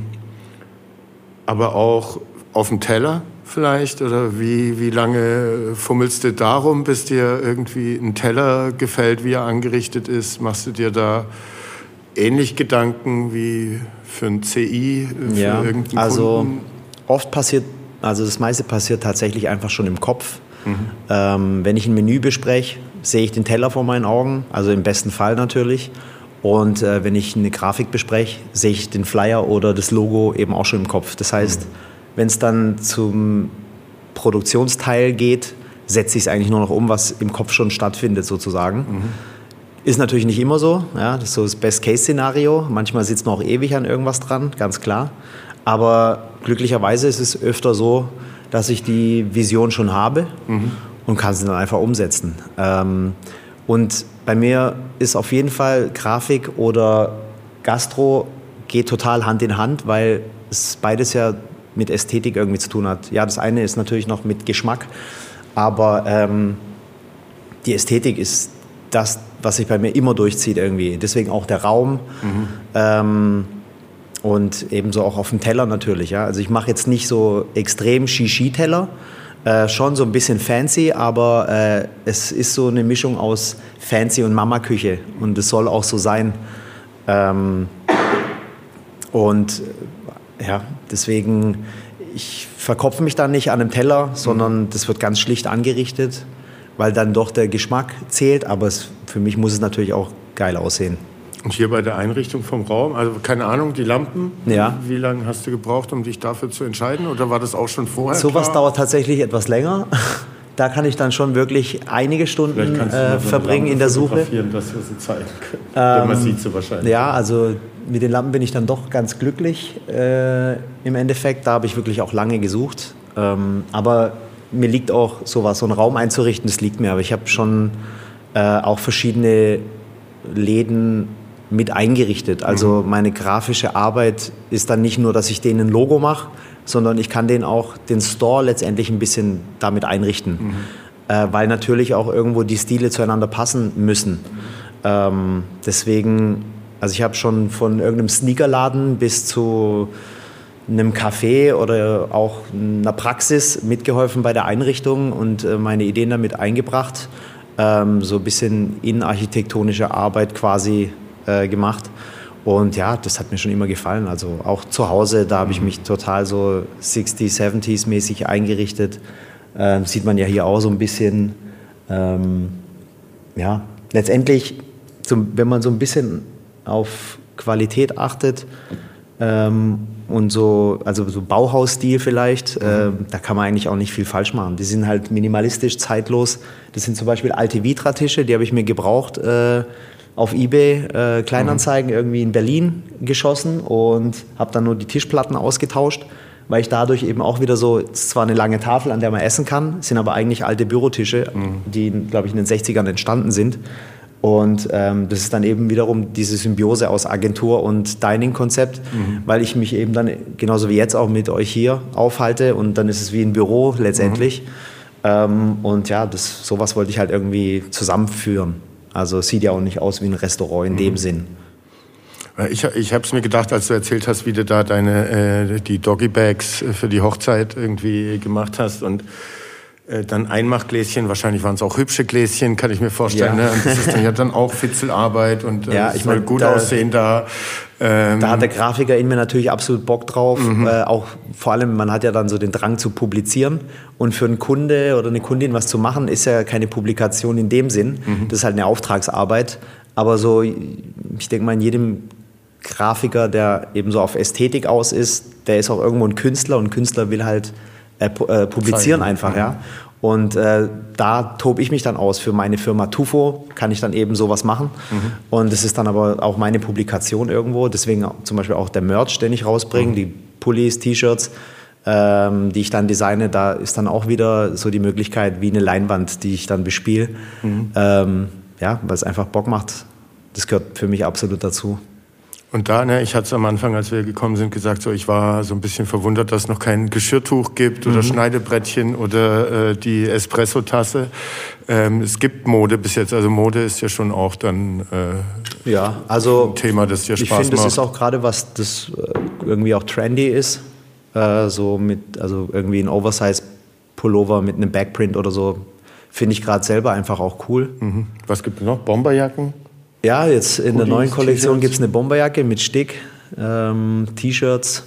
aber auch auf dem Teller vielleicht? Oder wie, wie lange fummelst du darum, bis dir irgendwie ein Teller gefällt, wie er angerichtet ist? Machst du dir da ähnlich Gedanken wie für ein CI, für ja, irgendeinen also Kunden? Oft passiert, also das meiste passiert tatsächlich einfach schon im Kopf. Mhm. Ähm, wenn ich ein Menü bespreche, sehe ich den Teller vor meinen Augen, also im besten Fall natürlich. Und äh, wenn ich eine Grafik bespreche, sehe ich den Flyer oder das Logo eben auch schon im Kopf. Das heißt, mhm. wenn es dann zum Produktionsteil geht, setze ich es eigentlich nur noch um, was im Kopf schon stattfindet sozusagen. Mhm. Ist natürlich nicht immer so. Ja, das ist so das Best-Case-Szenario. Manchmal sitzt man auch ewig an irgendwas dran, ganz klar. Aber glücklicherweise ist es öfter so, dass ich die Vision schon habe mhm. und kann sie dann einfach umsetzen. Ähm, und bei mir ist auf jeden Fall Grafik oder Gastro geht total Hand in Hand, weil es beides ja mit Ästhetik irgendwie zu tun hat. Ja, das eine ist natürlich noch mit Geschmack, aber ähm, die Ästhetik ist das, was sich bei mir immer durchzieht irgendwie. Deswegen auch der Raum mhm. ähm, und ebenso auch auf dem Teller natürlich. Ja. Also ich mache jetzt nicht so extrem Shishi-Teller, äh, schon so ein bisschen fancy, aber äh, es ist so eine Mischung aus fancy und Mama-Küche und es soll auch so sein. Ähm, und ja, deswegen, ich verkopfe mich da nicht an einem Teller, sondern das wird ganz schlicht angerichtet, weil dann doch der Geschmack zählt, aber es, für mich muss es natürlich auch geil aussehen. Und hier bei der Einrichtung vom Raum, also keine Ahnung, die Lampen, ja. wie lange hast du gebraucht, um dich dafür zu entscheiden? Oder war das auch schon vorher? Sowas dauert tatsächlich etwas länger. Da kann ich dann schon wirklich einige Stunden äh, verbringen in der Suche. dass wir sie zeigen können. Ähm, man sieht sie wahrscheinlich. Ja, also mit den Lampen bin ich dann doch ganz glücklich äh, im Endeffekt. Da habe ich wirklich auch lange gesucht. Ähm, aber mir liegt auch sowas, so einen Raum einzurichten, das liegt mir. Aber ich habe schon äh, auch verschiedene Läden mit eingerichtet. Also mhm. meine grafische Arbeit ist dann nicht nur, dass ich denen ein Logo mache, sondern ich kann den auch den Store letztendlich ein bisschen damit einrichten, mhm. äh, weil natürlich auch irgendwo die Stile zueinander passen müssen. Ähm, deswegen, also ich habe schon von irgendeinem Sneakerladen bis zu einem Café oder auch einer Praxis mitgeholfen bei der Einrichtung und äh, meine Ideen damit eingebracht. Ähm, so ein bisschen innenarchitektonische Arbeit quasi äh, gemacht. Und ja, das hat mir schon immer gefallen. Also auch zu Hause, da habe ich mich total so 60s, 70s mäßig eingerichtet. Ähm, sieht man ja hier auch so ein bisschen. Ähm, ja, letztendlich, zum, wenn man so ein bisschen auf Qualität achtet ähm, und so, also so Bauhausstil vielleicht, mhm. äh, da kann man eigentlich auch nicht viel falsch machen. Die sind halt minimalistisch, zeitlos. Das sind zum Beispiel alte Vitra-Tische, die habe ich mir gebraucht. Äh, auf eBay äh, Kleinanzeigen mhm. irgendwie in Berlin geschossen und habe dann nur die Tischplatten ausgetauscht, weil ich dadurch eben auch wieder so, es ist zwar eine lange Tafel, an der man essen kann, sind aber eigentlich alte Bürotische, mhm. die, glaube ich, in den 60ern entstanden sind. Und ähm, das ist dann eben wiederum diese Symbiose aus Agentur und Dining-Konzept, mhm. weil ich mich eben dann genauso wie jetzt auch mit euch hier aufhalte und dann ist es wie ein Büro letztendlich. Mhm. Ähm, und ja, das, sowas wollte ich halt irgendwie zusammenführen. Also es sieht ja auch nicht aus wie ein Restaurant in mhm. dem Sinn. Ich, ich habe es mir gedacht, als du erzählt hast, wie du da deine äh, die Doggy Bags für die Hochzeit irgendwie gemacht hast und äh, dann Einmachgläschen, wahrscheinlich waren es auch hübsche Gläschen, kann ich mir vorstellen. Ja. Ne? Und das ist dann ja dann auch Fitzelarbeit und äh, ja, ich soll gut da, aussehen da. Ähm, da hat der Grafiker in mir natürlich absolut Bock drauf. Mhm. Äh, auch vor allem, man hat ja dann so den Drang zu publizieren. Und für einen Kunde oder eine Kundin was zu machen, ist ja keine Publikation in dem Sinn. Mhm. Das ist halt eine Auftragsarbeit. Aber so, ich denke mal, in jedem Grafiker, der eben so auf Ästhetik aus ist, der ist auch irgendwo ein Künstler und ein Künstler will halt äh, äh, publizieren Zeigen. einfach, ja. Mhm. Und äh, da tobe ich mich dann aus. Für meine Firma Tufo kann ich dann eben sowas machen. Mhm. Und es ist dann aber auch meine Publikation irgendwo. Deswegen zum Beispiel auch der Merch, den ich rausbringe, mhm. die Pullis, T-Shirts, ähm, die ich dann designe. Da ist dann auch wieder so die Möglichkeit wie eine Leinwand, die ich dann bespiele. Mhm. Ähm, ja, weil es einfach Bock macht. Das gehört für mich absolut dazu. Und da, ne, ich hatte es am Anfang, als wir gekommen sind, gesagt, so ich war so ein bisschen verwundert, dass es noch kein Geschirrtuch gibt oder mhm. Schneidebrettchen oder äh, die Espresso-Tasse. Ähm, es gibt Mode bis jetzt, also Mode ist ja schon auch dann äh, ja, also ein Thema, das dir Spaß macht. Ich finde, das ist auch gerade was, das äh, irgendwie auch trendy ist, äh, so mit, also irgendwie ein Oversize-Pullover mit einem Backprint oder so, finde ich gerade selber einfach auch cool. Mhm. Was gibt es noch? Bomberjacken? Ja, jetzt in Hoodies, der neuen Kollektion gibt es eine Bomberjacke mit Stick, ähm, T-Shirts.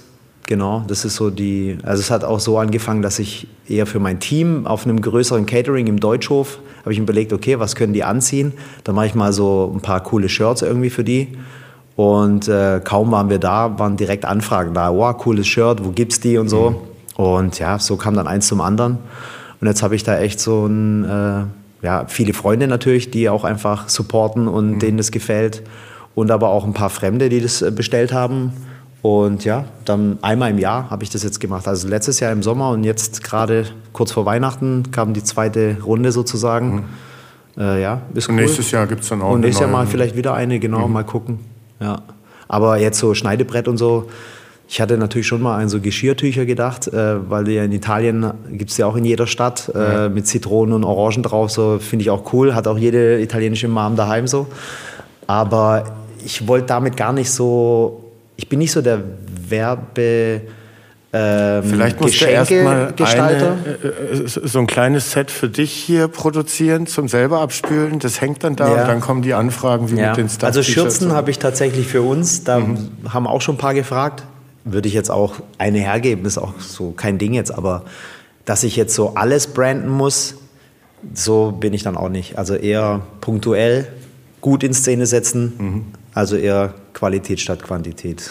Genau, das ist so die. Also es hat auch so angefangen, dass ich eher für mein Team auf einem größeren Catering im Deutschhof habe ich mir überlegt, okay, was können die anziehen? Da mache ich mal so ein paar coole Shirts irgendwie für die. Und äh, kaum waren wir da, waren direkt Anfragen da. Wow, cooles Shirt, wo gibt's die und so. Mhm. Und ja, so kam dann eins zum anderen. Und jetzt habe ich da echt so ein äh, ja, viele Freunde natürlich, die auch einfach supporten und mhm. denen das gefällt. Und aber auch ein paar Fremde, die das äh, bestellt haben. Und ja, dann einmal im Jahr habe ich das jetzt gemacht. Also letztes Jahr im Sommer und jetzt gerade kurz vor Weihnachten kam die zweite Runde sozusagen. Mhm. Äh, ja, ist cool. Und nächstes Jahr gibt es dann auch Und nächstes Jahr mal vielleicht wieder eine, genau, mhm. mal gucken. Ja. Aber jetzt so Schneidebrett und so, ich hatte natürlich schon mal an so Geschirrtücher gedacht, äh, weil ja in Italien gibt es ja auch in jeder Stadt äh, mit Zitronen und Orangen drauf. So finde ich auch cool. Hat auch jede italienische Mom daheim so. Aber ich wollte damit gar nicht so. Ich bin nicht so der Werbe. Ähm, Vielleicht musst du erstmal äh, äh, so ein kleines Set für dich hier produzieren zum selber abspülen. Das hängt dann da ja. und dann kommen die Anfragen wie ja. mit den Stuff Also Schürzen habe ich tatsächlich für uns. Da mhm. haben auch schon ein paar gefragt würde ich jetzt auch eine hergeben, ist auch so kein Ding jetzt, aber dass ich jetzt so alles branden muss, so bin ich dann auch nicht. Also eher punktuell gut in Szene setzen, mhm. also eher Qualität statt Quantität.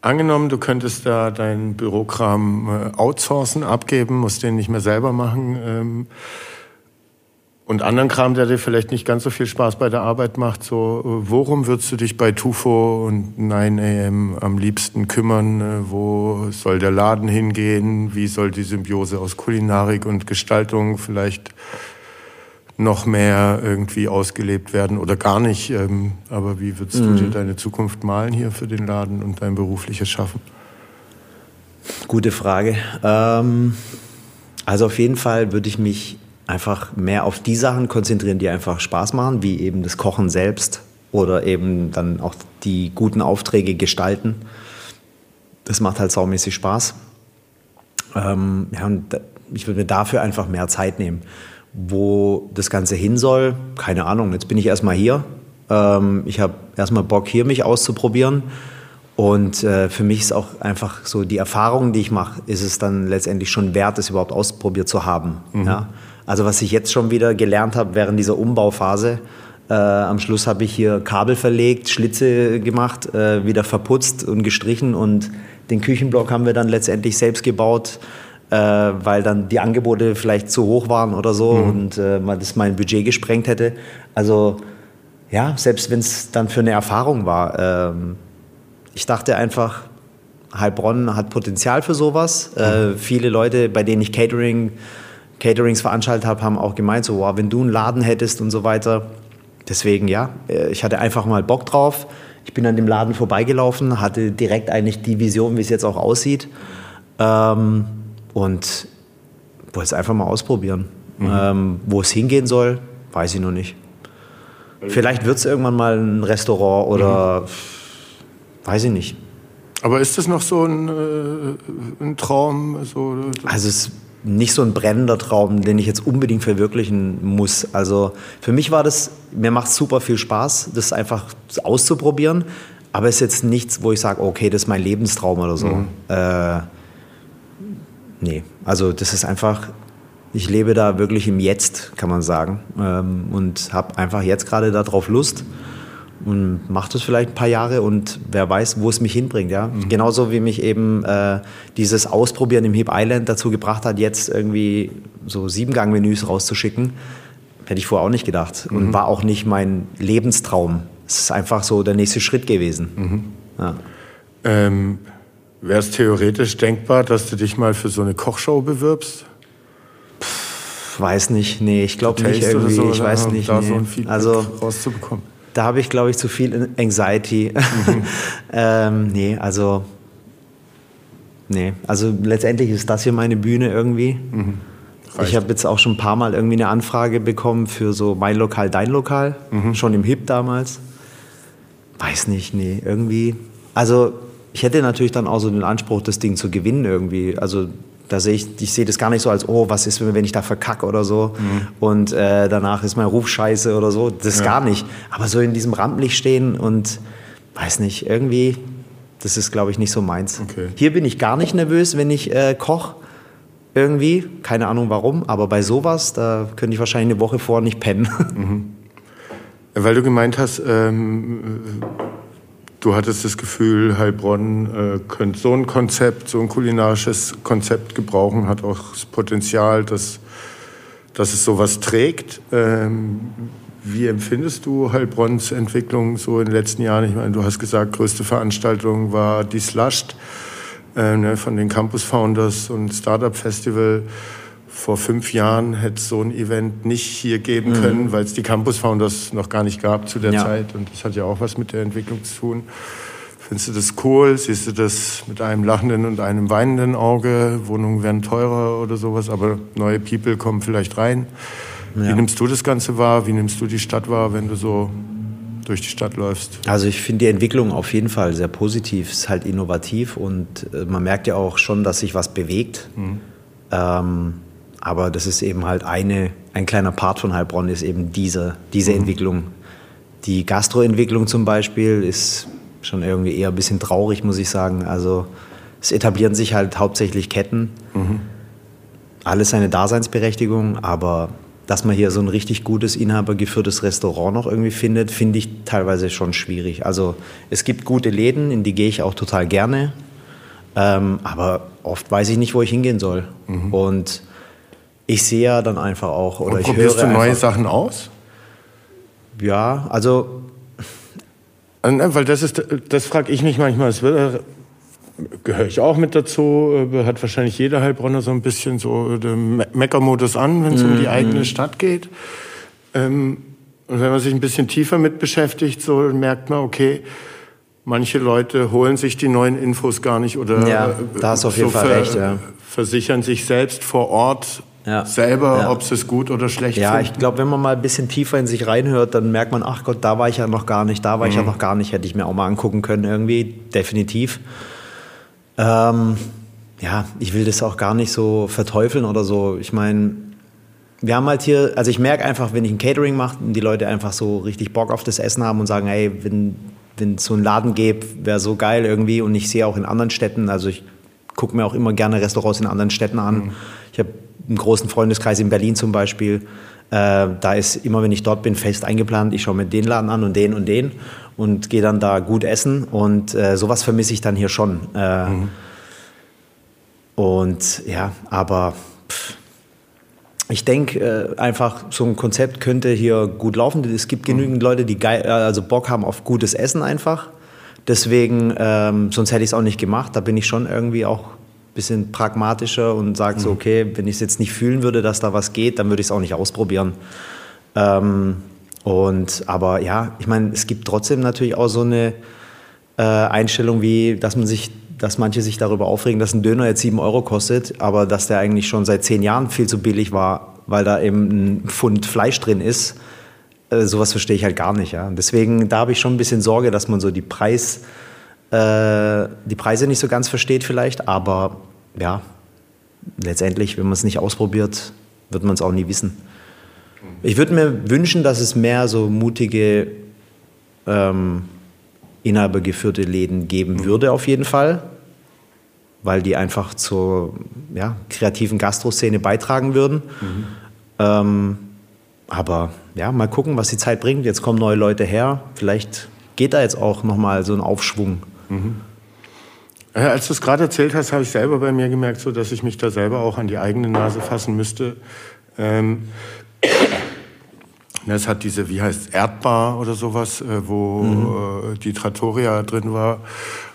Angenommen, du könntest da deinen Bürokram äh, outsourcen, abgeben, musst den nicht mehr selber machen. Und anderen Kram, der dir vielleicht nicht ganz so viel Spaß bei der Arbeit macht, so, worum würdest du dich bei Tufo und 9am am liebsten kümmern? Äh, wo soll der Laden hingehen? Wie soll die Symbiose aus Kulinarik und Gestaltung vielleicht noch mehr irgendwie ausgelebt werden oder gar nicht? Ähm, aber wie würdest mhm. du dir deine Zukunft malen hier für den Laden und dein berufliches Schaffen? Gute Frage. Ähm, also auf jeden Fall würde ich mich einfach mehr auf die Sachen konzentrieren, die einfach Spaß machen, wie eben das Kochen selbst oder eben dann auch die guten Aufträge gestalten. Das macht halt saumäßig Spaß. Ähm, ja, und ich würde mir dafür einfach mehr Zeit nehmen. Wo das Ganze hin soll, keine Ahnung. Jetzt bin ich erstmal hier. Ähm, ich habe erstmal Bock, hier mich auszuprobieren. Und äh, für mich ist auch einfach so die Erfahrung, die ich mache, ist es dann letztendlich schon wert, es überhaupt ausprobiert zu haben. Mhm. Ja? Also was ich jetzt schon wieder gelernt habe während dieser Umbauphase, äh, am Schluss habe ich hier Kabel verlegt, Schlitze gemacht, äh, wieder verputzt und gestrichen und den Küchenblock haben wir dann letztendlich selbst gebaut, äh, weil dann die Angebote vielleicht zu hoch waren oder so mhm. und äh, das mein Budget gesprengt hätte. Also ja, selbst wenn es dann für eine Erfahrung war, ähm, ich dachte einfach, Heilbronn hat Potenzial für sowas. Äh, mhm. viele Leute, bei denen ich Catering Caterings veranstaltet habe, haben auch gemeint, so, wow, wenn du einen Laden hättest und so weiter. Deswegen, ja, äh, ich hatte einfach mal Bock drauf. Ich bin an dem Laden vorbeigelaufen, hatte direkt eigentlich die Vision, wie es jetzt auch aussieht. Ähm, und wollte es einfach mal ausprobieren. Mhm. Ähm, wo es hingehen soll, weiß ich noch nicht. Vielleicht wird es irgendwann mal ein Restaurant oder mhm. weiß ich nicht. Aber ist das noch so ein, äh, ein Traum? So, also es nicht so ein brennender Traum, den ich jetzt unbedingt verwirklichen muss. Also für mich war das, mir macht super viel Spaß, das einfach auszuprobieren. Aber es ist jetzt nichts, wo ich sage, okay, das ist mein Lebenstraum oder so. Mhm. Äh, nee, also das ist einfach, ich lebe da wirklich im Jetzt, kann man sagen. Ähm, und habe einfach jetzt gerade darauf Lust und mache das vielleicht ein paar Jahre und wer weiß, wo es mich hinbringt. Ja? Mhm. Genauso wie mich eben äh, dieses Ausprobieren im Hip Island dazu gebracht hat, jetzt irgendwie so Siebengang-Menüs rauszuschicken. Hätte ich vorher auch nicht gedacht mhm. und war auch nicht mein Lebenstraum. Es ist einfach so der nächste Schritt gewesen. Mhm. Ja. Ähm, Wäre es theoretisch denkbar, dass du dich mal für so eine Kochshow bewirbst? Pff, weiß nicht, nee, ich glaube nicht irgendwie, so, ich weiß nicht. Da nee. so ein Feedback also, rauszubekommen da habe ich, glaube ich, zu viel Anxiety. Mhm. ähm, nee, also. Nee, also letztendlich ist das hier meine Bühne irgendwie. Mhm. Ich habe jetzt auch schon ein paar Mal irgendwie eine Anfrage bekommen für so mein Lokal, dein Lokal. Mhm. Schon im HIP damals. Weiß nicht, nee, irgendwie. Also ich hätte natürlich dann auch so den Anspruch, das Ding zu gewinnen irgendwie. Also da sehe ich, ich sehe das gar nicht so als, oh, was ist, wenn ich da verkacke oder so mhm. und äh, danach ist mein Ruf scheiße oder so. Das ja. gar nicht. Aber so in diesem Rampenlicht stehen und weiß nicht, irgendwie, das ist, glaube ich, nicht so meins. Okay. Hier bin ich gar nicht nervös, wenn ich äh, koche. Irgendwie, keine Ahnung warum, aber bei sowas, da könnte ich wahrscheinlich eine Woche vor nicht pennen. Mhm. Weil du gemeint hast, ähm, Du hattest das Gefühl, Heilbronn äh, könnte so ein Konzept, so ein kulinarisches Konzept gebrauchen, hat auch das Potenzial, dass, dass es sowas trägt. Ähm, wie empfindest du Heilbronns Entwicklung so in den letzten Jahren? Ich meine, du hast gesagt, größte Veranstaltung war die Slushed äh, ne, von den Campus Founders und Startup Festival vor fünf Jahren hätte es so ein Event nicht hier geben mhm. können, weil es die Campus Founders noch gar nicht gab zu der ja. Zeit. Und das hat ja auch was mit der Entwicklung zu tun. Findest du das cool? Siehst du das mit einem lachenden und einem weinenden Auge? Wohnungen werden teurer oder sowas, aber neue People kommen vielleicht rein. Ja. Wie nimmst du das Ganze wahr? Wie nimmst du die Stadt wahr, wenn du so durch die Stadt läufst? Also ich finde die Entwicklung auf jeden Fall sehr positiv. Es ist halt innovativ und äh, man merkt ja auch schon, dass sich was bewegt. Mhm. Ähm, aber das ist eben halt eine, ein kleiner Part von Heilbronn ist eben diese, diese mhm. Entwicklung. Die Gastroentwicklung zum Beispiel ist schon irgendwie eher ein bisschen traurig, muss ich sagen. Also es etablieren sich halt hauptsächlich Ketten. Mhm. Alles seine Daseinsberechtigung, aber dass man hier so ein richtig gutes, inhabergeführtes Restaurant noch irgendwie findet, finde ich teilweise schon schwierig. Also es gibt gute Läden, in die gehe ich auch total gerne, ähm, aber oft weiß ich nicht, wo ich hingehen soll. Mhm. Und ich sehe ja dann einfach auch oder Und ich höre. du neue Sachen aus? Ja, also. Äh, weil das ist, das frage ich mich manchmal. Das äh, gehöre ich auch mit dazu. Äh, hat wahrscheinlich jeder Heilbronner so ein bisschen so den Meckermodus an, wenn es mm, um die mhm. eigene mm. Stadt geht. Ähm, und wenn man sich ein bisschen tiefer mit beschäftigt, so merkt man, okay, manche Leute holen sich die neuen Infos gar nicht oder ja, da hast du auf jeden so Fall recht, ja. versichern sich selbst vor Ort ja. selber, ja. ob es gut oder schlecht Ja, finden. ich glaube, wenn man mal ein bisschen tiefer in sich reinhört, dann merkt man, ach Gott, da war ich ja noch gar nicht, da war mhm. ich ja mhm. noch gar nicht, hätte ich mir auch mal angucken können irgendwie, definitiv. Ähm, ja, ich will das auch gar nicht so verteufeln oder so. Ich meine, wir haben halt hier, also ich merke einfach, wenn ich ein Catering mache und die Leute einfach so richtig Bock auf das Essen haben und sagen, hey, wenn wenn es so einen Laden gäbe, wäre so geil irgendwie. Und ich sehe auch in anderen Städten, also ich gucke mir auch immer gerne Restaurants in anderen Städten an. Mhm. Ich habe einen großen Freundeskreis in Berlin zum Beispiel. Äh, da ist immer, wenn ich dort bin, fest eingeplant. Ich schaue mir den Laden an und den und den und gehe dann da gut essen. Und äh, sowas vermisse ich dann hier schon. Äh, mhm. Und ja, aber pff, ich denke äh, einfach, so ein Konzept könnte hier gut laufen. Es gibt genügend mhm. Leute, die geil, also Bock haben auf gutes Essen einfach. Deswegen, ähm, sonst hätte ich es auch nicht gemacht. Da bin ich schon irgendwie auch bisschen pragmatischer und sagt mhm. so, okay, wenn ich es jetzt nicht fühlen würde, dass da was geht, dann würde ich es auch nicht ausprobieren. Ähm, und aber ja, ich meine, es gibt trotzdem natürlich auch so eine äh, Einstellung wie, dass man sich, dass manche sich darüber aufregen, dass ein Döner jetzt sieben Euro kostet, aber dass der eigentlich schon seit zehn Jahren viel zu billig war, weil da eben ein Pfund Fleisch drin ist. Äh, sowas verstehe ich halt gar nicht. Ja. deswegen, da habe ich schon ein bisschen Sorge, dass man so die Preis äh, die Preise nicht so ganz versteht vielleicht, aber ja, letztendlich, wenn man es nicht ausprobiert, wird man es auch nie wissen. Ich würde mir wünschen, dass es mehr so mutige ähm, inhabergeführte Läden geben mhm. würde auf jeden Fall, weil die einfach zur ja, kreativen Gastroszene beitragen würden. Mhm. Ähm, aber ja, mal gucken, was die Zeit bringt. Jetzt kommen neue Leute her. Vielleicht geht da jetzt auch nochmal so ein Aufschwung. Mhm. Ja, als du es gerade erzählt hast, habe ich selber bei mir gemerkt, so, dass ich mich da selber auch an die eigene Nase fassen müsste. Ähm, es hat diese, wie heißt Erdbar oder sowas, äh, wo mhm. äh, die Trattoria drin war,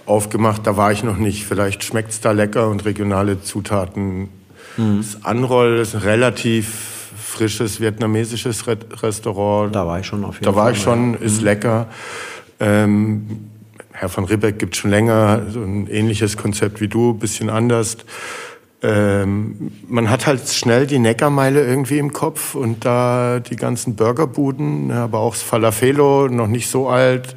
aufgemacht. Da war ich noch nicht. Vielleicht schmeckt es da lecker und regionale Zutaten. Mhm. Das Anroll ist ein relativ frisches vietnamesisches Restaurant. Da war ich schon auf jeden da Fall. Da war ich schon, ist mhm. lecker. Ähm, Herr von Ribbeck gibt schon länger so ein ähnliches Konzept wie du, bisschen anders. Ähm, man hat halt schnell die Neckarmeile irgendwie im Kopf und da die ganzen Burgerbuden, aber auch das Falafelo, noch nicht so alt,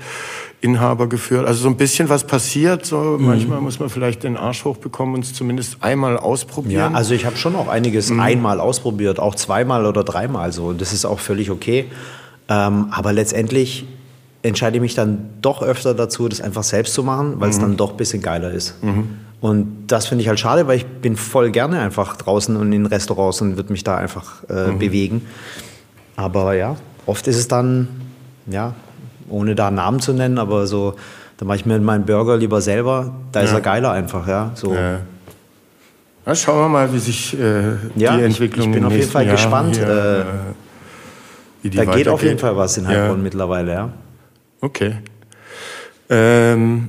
Inhaber geführt. Also so ein bisschen was passiert. So mhm. manchmal muss man vielleicht den Arsch hochbekommen und es zumindest einmal ausprobieren. Ja, also ich habe schon auch einiges mhm. einmal ausprobiert, auch zweimal oder dreimal so. Und das ist auch völlig okay. Ähm, aber letztendlich entscheide ich mich dann doch öfter dazu, das einfach selbst zu machen, weil es mhm. dann doch ein bisschen geiler ist. Mhm. Und das finde ich halt schade, weil ich bin voll gerne einfach draußen und in Restaurants und würde mich da einfach äh, mhm. bewegen. Aber ja, oft ist es dann, ja, ohne da Namen zu nennen, aber so, da mache ich mir meinen Burger lieber selber, da ja. ist er geiler einfach, ja. So. Ja. Na, schauen wir mal, wie sich äh, ja, die Entwicklung ich, ich bin auf jeden Fall Jahr gespannt. Hier, äh, da geht auf jeden Fall was in Heilbronn mittlerweile, ja. Okay. Ähm,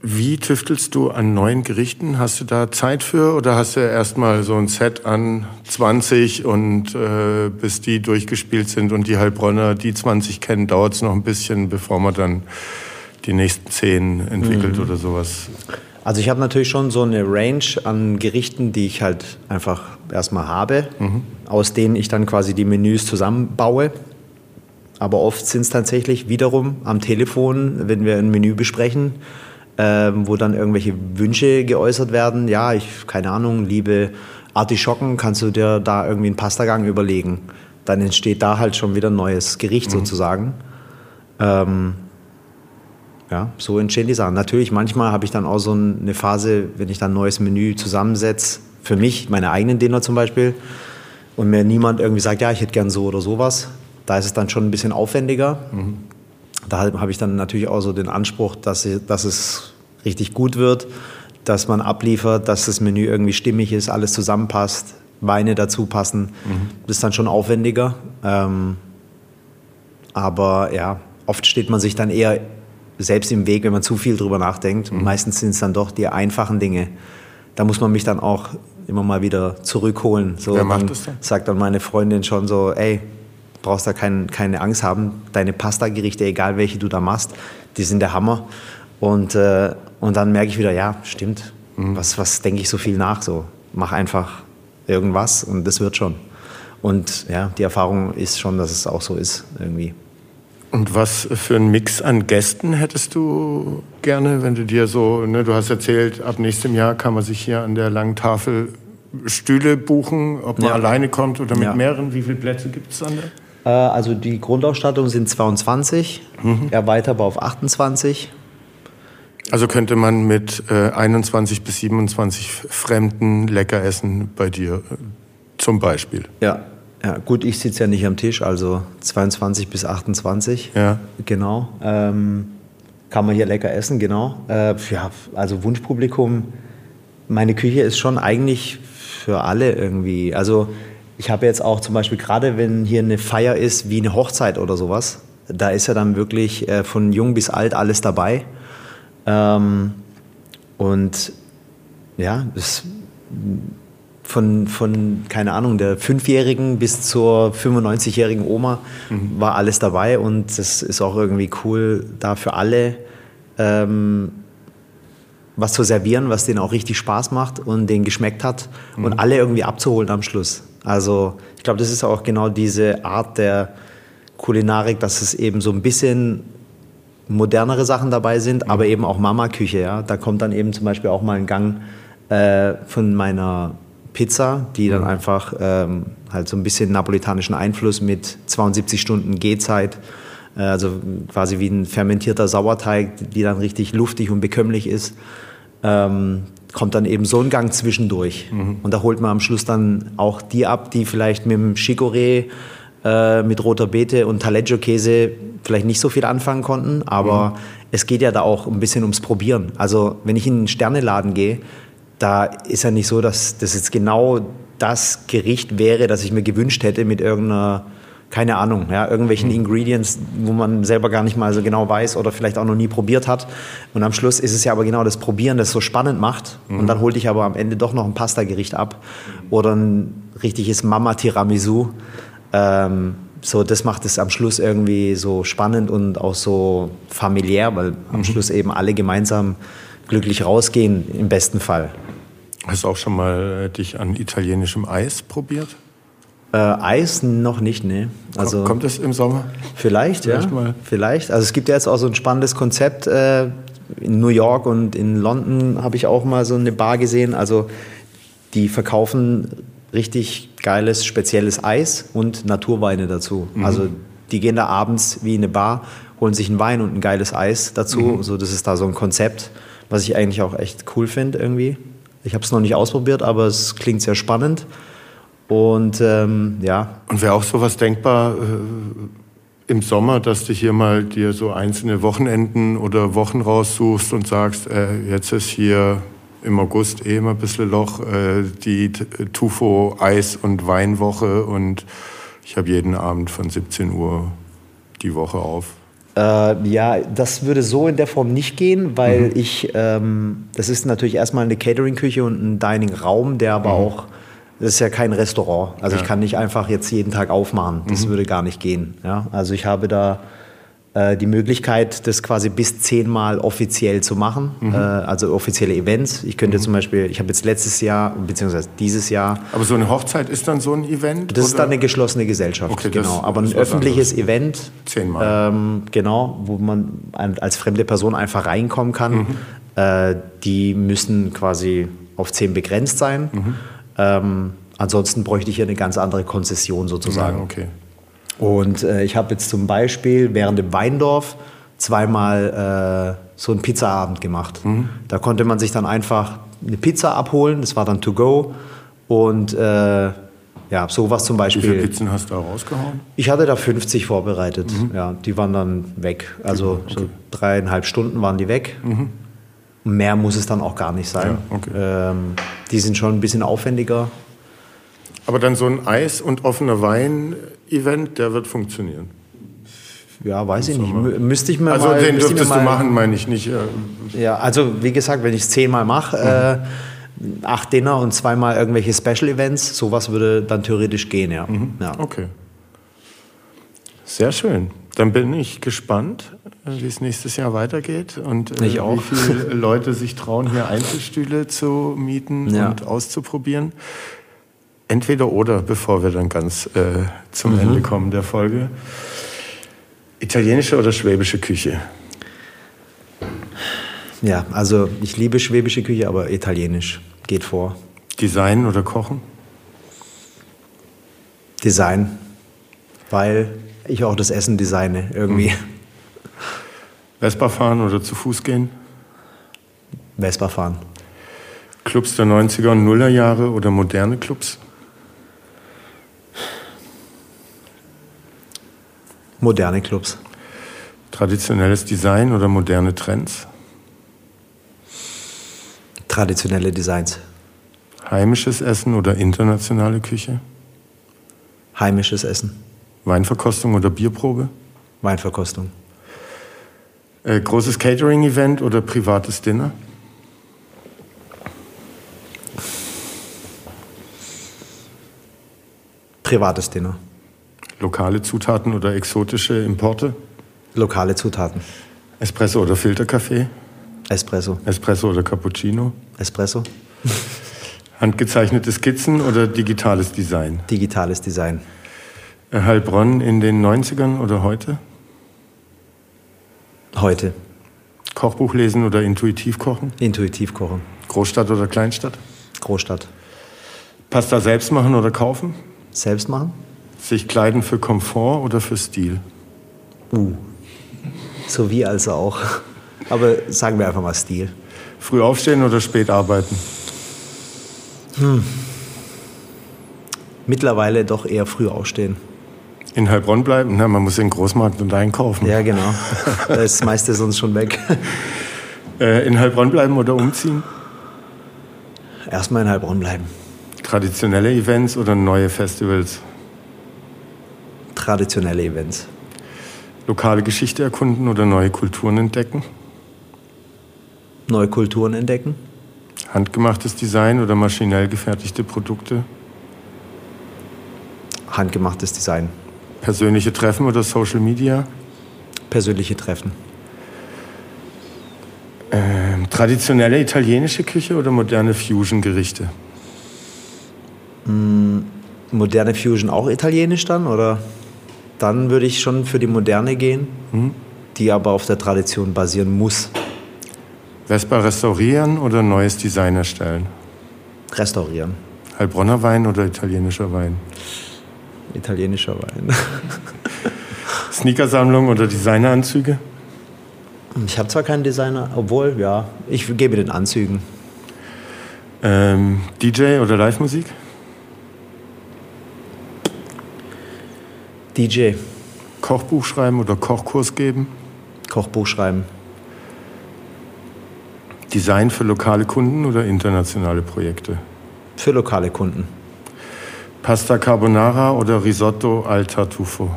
wie tüftelst du an neuen Gerichten? Hast du da Zeit für oder hast du erstmal so ein Set an 20 und äh, bis die durchgespielt sind und die Heilbronner die 20 kennen, dauert es noch ein bisschen, bevor man dann die nächsten 10 entwickelt mhm. oder sowas? Also ich habe natürlich schon so eine Range an Gerichten, die ich halt einfach erstmal habe, mhm. aus denen ich dann quasi die Menüs zusammenbaue. Aber oft sind es tatsächlich wiederum am Telefon, wenn wir ein Menü besprechen, ähm, wo dann irgendwelche Wünsche geäußert werden. Ja, ich, keine Ahnung, liebe Artischocken, kannst du dir da irgendwie einen Pastagang überlegen? Dann entsteht da halt schon wieder ein neues Gericht mhm. sozusagen. Ähm, ja, so entstehen die Sachen. Natürlich, manchmal habe ich dann auch so eine Phase, wenn ich dann ein neues Menü zusammensetze, für mich, meine eigenen Dinner zum Beispiel, und mir niemand irgendwie sagt, ja, ich hätte gern so oder sowas, da ist es dann schon ein bisschen aufwendiger. Mhm. Da habe ich dann natürlich auch so den Anspruch, dass, dass es richtig gut wird, dass man abliefert, dass das Menü irgendwie stimmig ist, alles zusammenpasst, Weine dazu passen. Mhm. Das ist dann schon aufwendiger. Ähm, aber ja, oft steht man sich dann eher selbst im Weg, wenn man zu viel drüber nachdenkt. Mhm. Meistens sind es dann doch die einfachen Dinge. Da muss man mich dann auch immer mal wieder zurückholen. So, Wer macht das dann? Sagt dann meine Freundin schon so, ey, brauchst da kein, keine Angst haben. Deine Pasta-Gerichte, egal welche du da machst, die sind der Hammer. Und, äh, und dann merke ich wieder, ja, stimmt. Mhm. Was, was denke ich so viel nach? So, mach einfach irgendwas und das wird schon. Und ja, die Erfahrung ist schon, dass es auch so ist irgendwie. Und was für einen Mix an Gästen hättest du gerne, wenn du dir so, ne, du hast erzählt, ab nächstem Jahr kann man sich hier an der langen Tafel Stühle buchen, ob man ja. alleine kommt oder mit ja. mehreren. Wie viele Plätze gibt es dann? Äh, also die Grundausstattung sind 22, mhm. erweiterbar auf 28. Also könnte man mit äh, 21 bis 27 Fremden lecker essen bei dir äh, zum Beispiel? Ja, ja, gut, ich sitze ja nicht am Tisch, also 22 bis 28. Ja. Genau. Ähm, kann man hier lecker essen, genau. Äh, ja, also Wunschpublikum, meine Küche ist schon eigentlich für alle irgendwie. Also ich habe jetzt auch zum Beispiel gerade, wenn hier eine Feier ist, wie eine Hochzeit oder sowas, da ist ja dann wirklich äh, von jung bis alt alles dabei. Ähm, und ja, das, von, von, keine Ahnung, der Fünfjährigen bis zur 95-jährigen Oma mhm. war alles dabei und das ist auch irgendwie cool, da für alle ähm, was zu servieren, was denen auch richtig Spaß macht und denen geschmeckt hat mhm. und alle irgendwie abzuholen am Schluss. Also ich glaube, das ist auch genau diese Art der Kulinarik, dass es eben so ein bisschen modernere Sachen dabei sind, aber eben auch Mama-Küche. Ja? Da kommt dann eben zum Beispiel auch mal ein Gang äh, von meiner Pizza, die dann einfach ähm, halt so ein bisschen napolitanischen Einfluss mit 72 Stunden Gehzeit, äh, also quasi wie ein fermentierter Sauerteig, die dann richtig luftig und bekömmlich ist. Ähm, kommt dann eben so ein Gang zwischendurch. Mhm. Und da holt man am Schluss dann auch die ab, die vielleicht mit dem Chicorée, äh, mit roter Beete und Taleggio-Käse vielleicht nicht so viel anfangen konnten. Aber mhm. es geht ja da auch ein bisschen ums Probieren. Also wenn ich in einen Sterneladen gehe, da ist ja nicht so, dass das jetzt genau das Gericht wäre, das ich mir gewünscht hätte mit irgendeiner keine Ahnung, ja, irgendwelchen mhm. Ingredients, wo man selber gar nicht mal so genau weiß oder vielleicht auch noch nie probiert hat. Und am Schluss ist es ja aber genau das Probieren, das so spannend macht. Mhm. Und dann holte ich aber am Ende doch noch ein Pasta-Gericht ab oder ein richtiges Mama-Tiramisu. Ähm, so, das macht es am Schluss irgendwie so spannend und auch so familiär, weil am mhm. Schluss eben alle gemeinsam glücklich rausgehen, im besten Fall. Hast du auch schon mal äh, dich an italienischem Eis probiert? Äh, Eis noch nicht, ne. Also kommt es im Sommer? Vielleicht, vielleicht ja. Mal. Vielleicht. Also es gibt ja jetzt auch so ein spannendes Konzept. Äh, in New York und in London habe ich auch mal so eine Bar gesehen. Also die verkaufen richtig geiles, spezielles Eis und Naturweine dazu. Mhm. Also die gehen da abends wie in eine Bar, holen sich einen Wein und ein geiles Eis dazu. Mhm. So, das ist da so ein Konzept, was ich eigentlich auch echt cool finde irgendwie. Ich habe es noch nicht ausprobiert, aber es klingt sehr spannend. Und ähm, ja. Und wäre auch sowas denkbar äh, im Sommer, dass du hier mal dir so einzelne Wochenenden oder Wochen raussuchst und sagst, äh, jetzt ist hier im August eh immer ein bisschen Loch, äh, die Tufo Eis- und Weinwoche und ich habe jeden Abend von 17 Uhr die Woche auf. Äh, ja, das würde so in der Form nicht gehen, weil mhm. ich, ähm, das ist natürlich erstmal eine Catering-Küche und ein Dining-Raum, der aber mhm. auch das ist ja kein Restaurant. Also ja. ich kann nicht einfach jetzt jeden Tag aufmachen. Das mhm. würde gar nicht gehen. Ja? Also ich habe da äh, die Möglichkeit, das quasi bis zehnmal offiziell zu machen. Mhm. Äh, also offizielle Events. Ich könnte mhm. zum Beispiel, ich habe jetzt letztes Jahr, beziehungsweise dieses Jahr. Aber so eine Hochzeit ist dann so ein Event? Das oder? ist dann eine geschlossene Gesellschaft, okay, genau. Das, Aber ein öffentliches anderes. Event. Zehnmal. Ähm, genau, wo man als fremde Person einfach reinkommen kann. Mhm. Äh, die müssen quasi auf zehn begrenzt sein. Mhm. Ähm, ansonsten bräuchte ich hier eine ganz andere Konzession sozusagen. Ja, okay. Und äh, ich habe jetzt zum Beispiel während dem Weindorf zweimal äh, so einen Pizzaabend gemacht. Mhm. Da konnte man sich dann einfach eine Pizza abholen, das war dann to go. Und äh, ja, sowas zum Beispiel. Wie viele Pizzen hast du da rausgehauen? Ich hatte da 50 vorbereitet. Mhm. Ja, die waren dann weg. Also okay. so dreieinhalb Stunden waren die weg. Mhm. Mehr muss es dann auch gar nicht sein. Ja, okay. ähm, die sind schon ein bisschen aufwendiger. Aber dann so ein Eis- und offener Wein-Event, der wird funktionieren. Ja, weiß ich nicht. Müsste ich mir also mal. Also den dürftest du machen, meine ich nicht. Ja, also wie gesagt, wenn ich es zehnmal mache, mhm. äh, acht Dinner und zweimal irgendwelche Special Events, sowas würde dann theoretisch gehen, ja. Mhm. ja. Okay. Sehr schön. Dann bin ich gespannt, wie es nächstes Jahr weitergeht und äh, wie viele Leute sich trauen, hier Einzelstühle zu mieten ja. und auszuprobieren. Entweder oder, bevor wir dann ganz äh, zum mhm. Ende kommen der Folge. Italienische oder schwäbische Küche? Ja, also ich liebe schwäbische Küche, aber italienisch geht vor. Design oder Kochen? Design, weil ich auch das Essen designe irgendwie. Mhm. Vespa fahren oder zu Fuß gehen? Vespa fahren. Clubs der 90er und Nuller Jahre oder moderne Clubs? Moderne Clubs. Traditionelles Design oder moderne Trends? Traditionelle Designs. Heimisches Essen oder internationale Küche? Heimisches Essen. Weinverkostung oder Bierprobe? Weinverkostung. Äh, großes Catering-Event oder privates Dinner? Privates Dinner. Lokale Zutaten oder exotische Importe? Lokale Zutaten. Espresso oder Filterkaffee? Espresso. Espresso oder Cappuccino? Espresso. Handgezeichnete Skizzen oder digitales Design? Digitales Design. Heilbronn in den 90ern oder heute? Heute. Kochbuch lesen oder intuitiv kochen? Intuitiv kochen. Großstadt oder Kleinstadt? Großstadt. Pasta selbst machen oder kaufen? Selbst machen? Sich kleiden für Komfort oder für Stil? Uh. So wie also auch. Aber sagen wir einfach mal Stil. Früh aufstehen oder spät arbeiten? Hm. Mittlerweile doch eher früh aufstehen. In Heilbronn bleiben? Na, man muss in den Großmarkt und einkaufen. Ja, genau. Das meiste ist sonst schon weg. Äh, in Heilbronn bleiben oder umziehen? Erstmal in Heilbronn bleiben. Traditionelle Events oder neue Festivals? Traditionelle Events. Lokale Geschichte erkunden oder neue Kulturen entdecken? Neue Kulturen entdecken. Handgemachtes Design oder maschinell gefertigte Produkte? Handgemachtes Design. Persönliche Treffen oder Social Media? Persönliche Treffen. Ähm, traditionelle italienische Küche oder moderne Fusion-Gerichte? Mm, moderne Fusion auch italienisch dann? Oder dann würde ich schon für die moderne gehen, mhm. die aber auf der Tradition basieren muss. Vespa restaurieren oder neues Design erstellen? Restaurieren. Heilbronner Wein oder italienischer Wein? Italienischer Wein. Sneakersammlung oder Designeranzüge? Ich habe zwar keinen Designer, obwohl, ja, ich gebe den Anzügen. Ähm, DJ oder Live-Musik? DJ. Kochbuch schreiben oder Kochkurs geben? Kochbuch schreiben. Design für lokale Kunden oder internationale Projekte? Für lokale Kunden. Pasta Carbonara oder Risotto al Tartufo?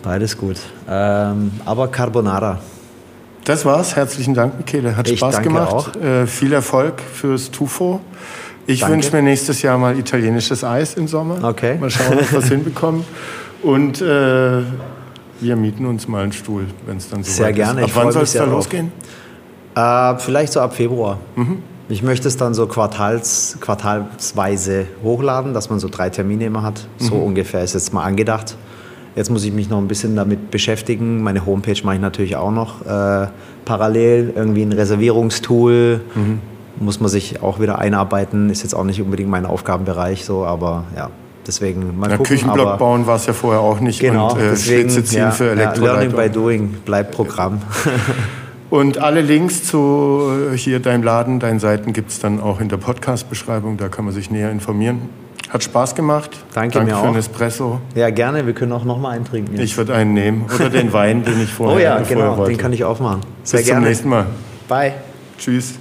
Beides gut. Ähm, aber Carbonara. Das war's. Herzlichen Dank, Michele. Hat ich Spaß gemacht. Äh, viel Erfolg fürs Tufo. Ich wünsche mir nächstes Jahr mal italienisches Eis im Sommer. Okay. Mal schauen, ob wir es hinbekommen. Und äh, wir mieten uns mal einen Stuhl, wenn es dann so Sehr gerne. Ist. Ab ich wann soll es da losgehen? Äh, vielleicht so ab Februar. Mhm. Ich möchte es dann so quartals, quartalsweise hochladen, dass man so drei Termine immer hat. So mhm. ungefähr ist jetzt mal angedacht. Jetzt muss ich mich noch ein bisschen damit beschäftigen. Meine Homepage mache ich natürlich auch noch äh, parallel. Irgendwie ein Reservierungstool. Mhm. Muss man sich auch wieder einarbeiten. Ist jetzt auch nicht unbedingt mein Aufgabenbereich, so, aber ja. Deswegen mal ja, gucken. Küchenblock bauen war es ja vorher auch nicht. Genau, und, äh, deswegen, ziehen ja, für ja, Learning by doing bleibt Programm. Und alle Links zu äh, hier deinem Laden, deinen Seiten gibt es dann auch in der Podcast-Beschreibung. Da kann man sich näher informieren. Hat Spaß gemacht. Danke, Danke mir für auch. einen Espresso. Ja, gerne. Wir können auch noch mal einen trinken. Jetzt. Ich würde einen nehmen. Oder den Wein, den ich vorher Oh ja, genau. Den kann ich aufmachen. Sehr Bis gerne. zum nächsten Mal. Bye. Tschüss.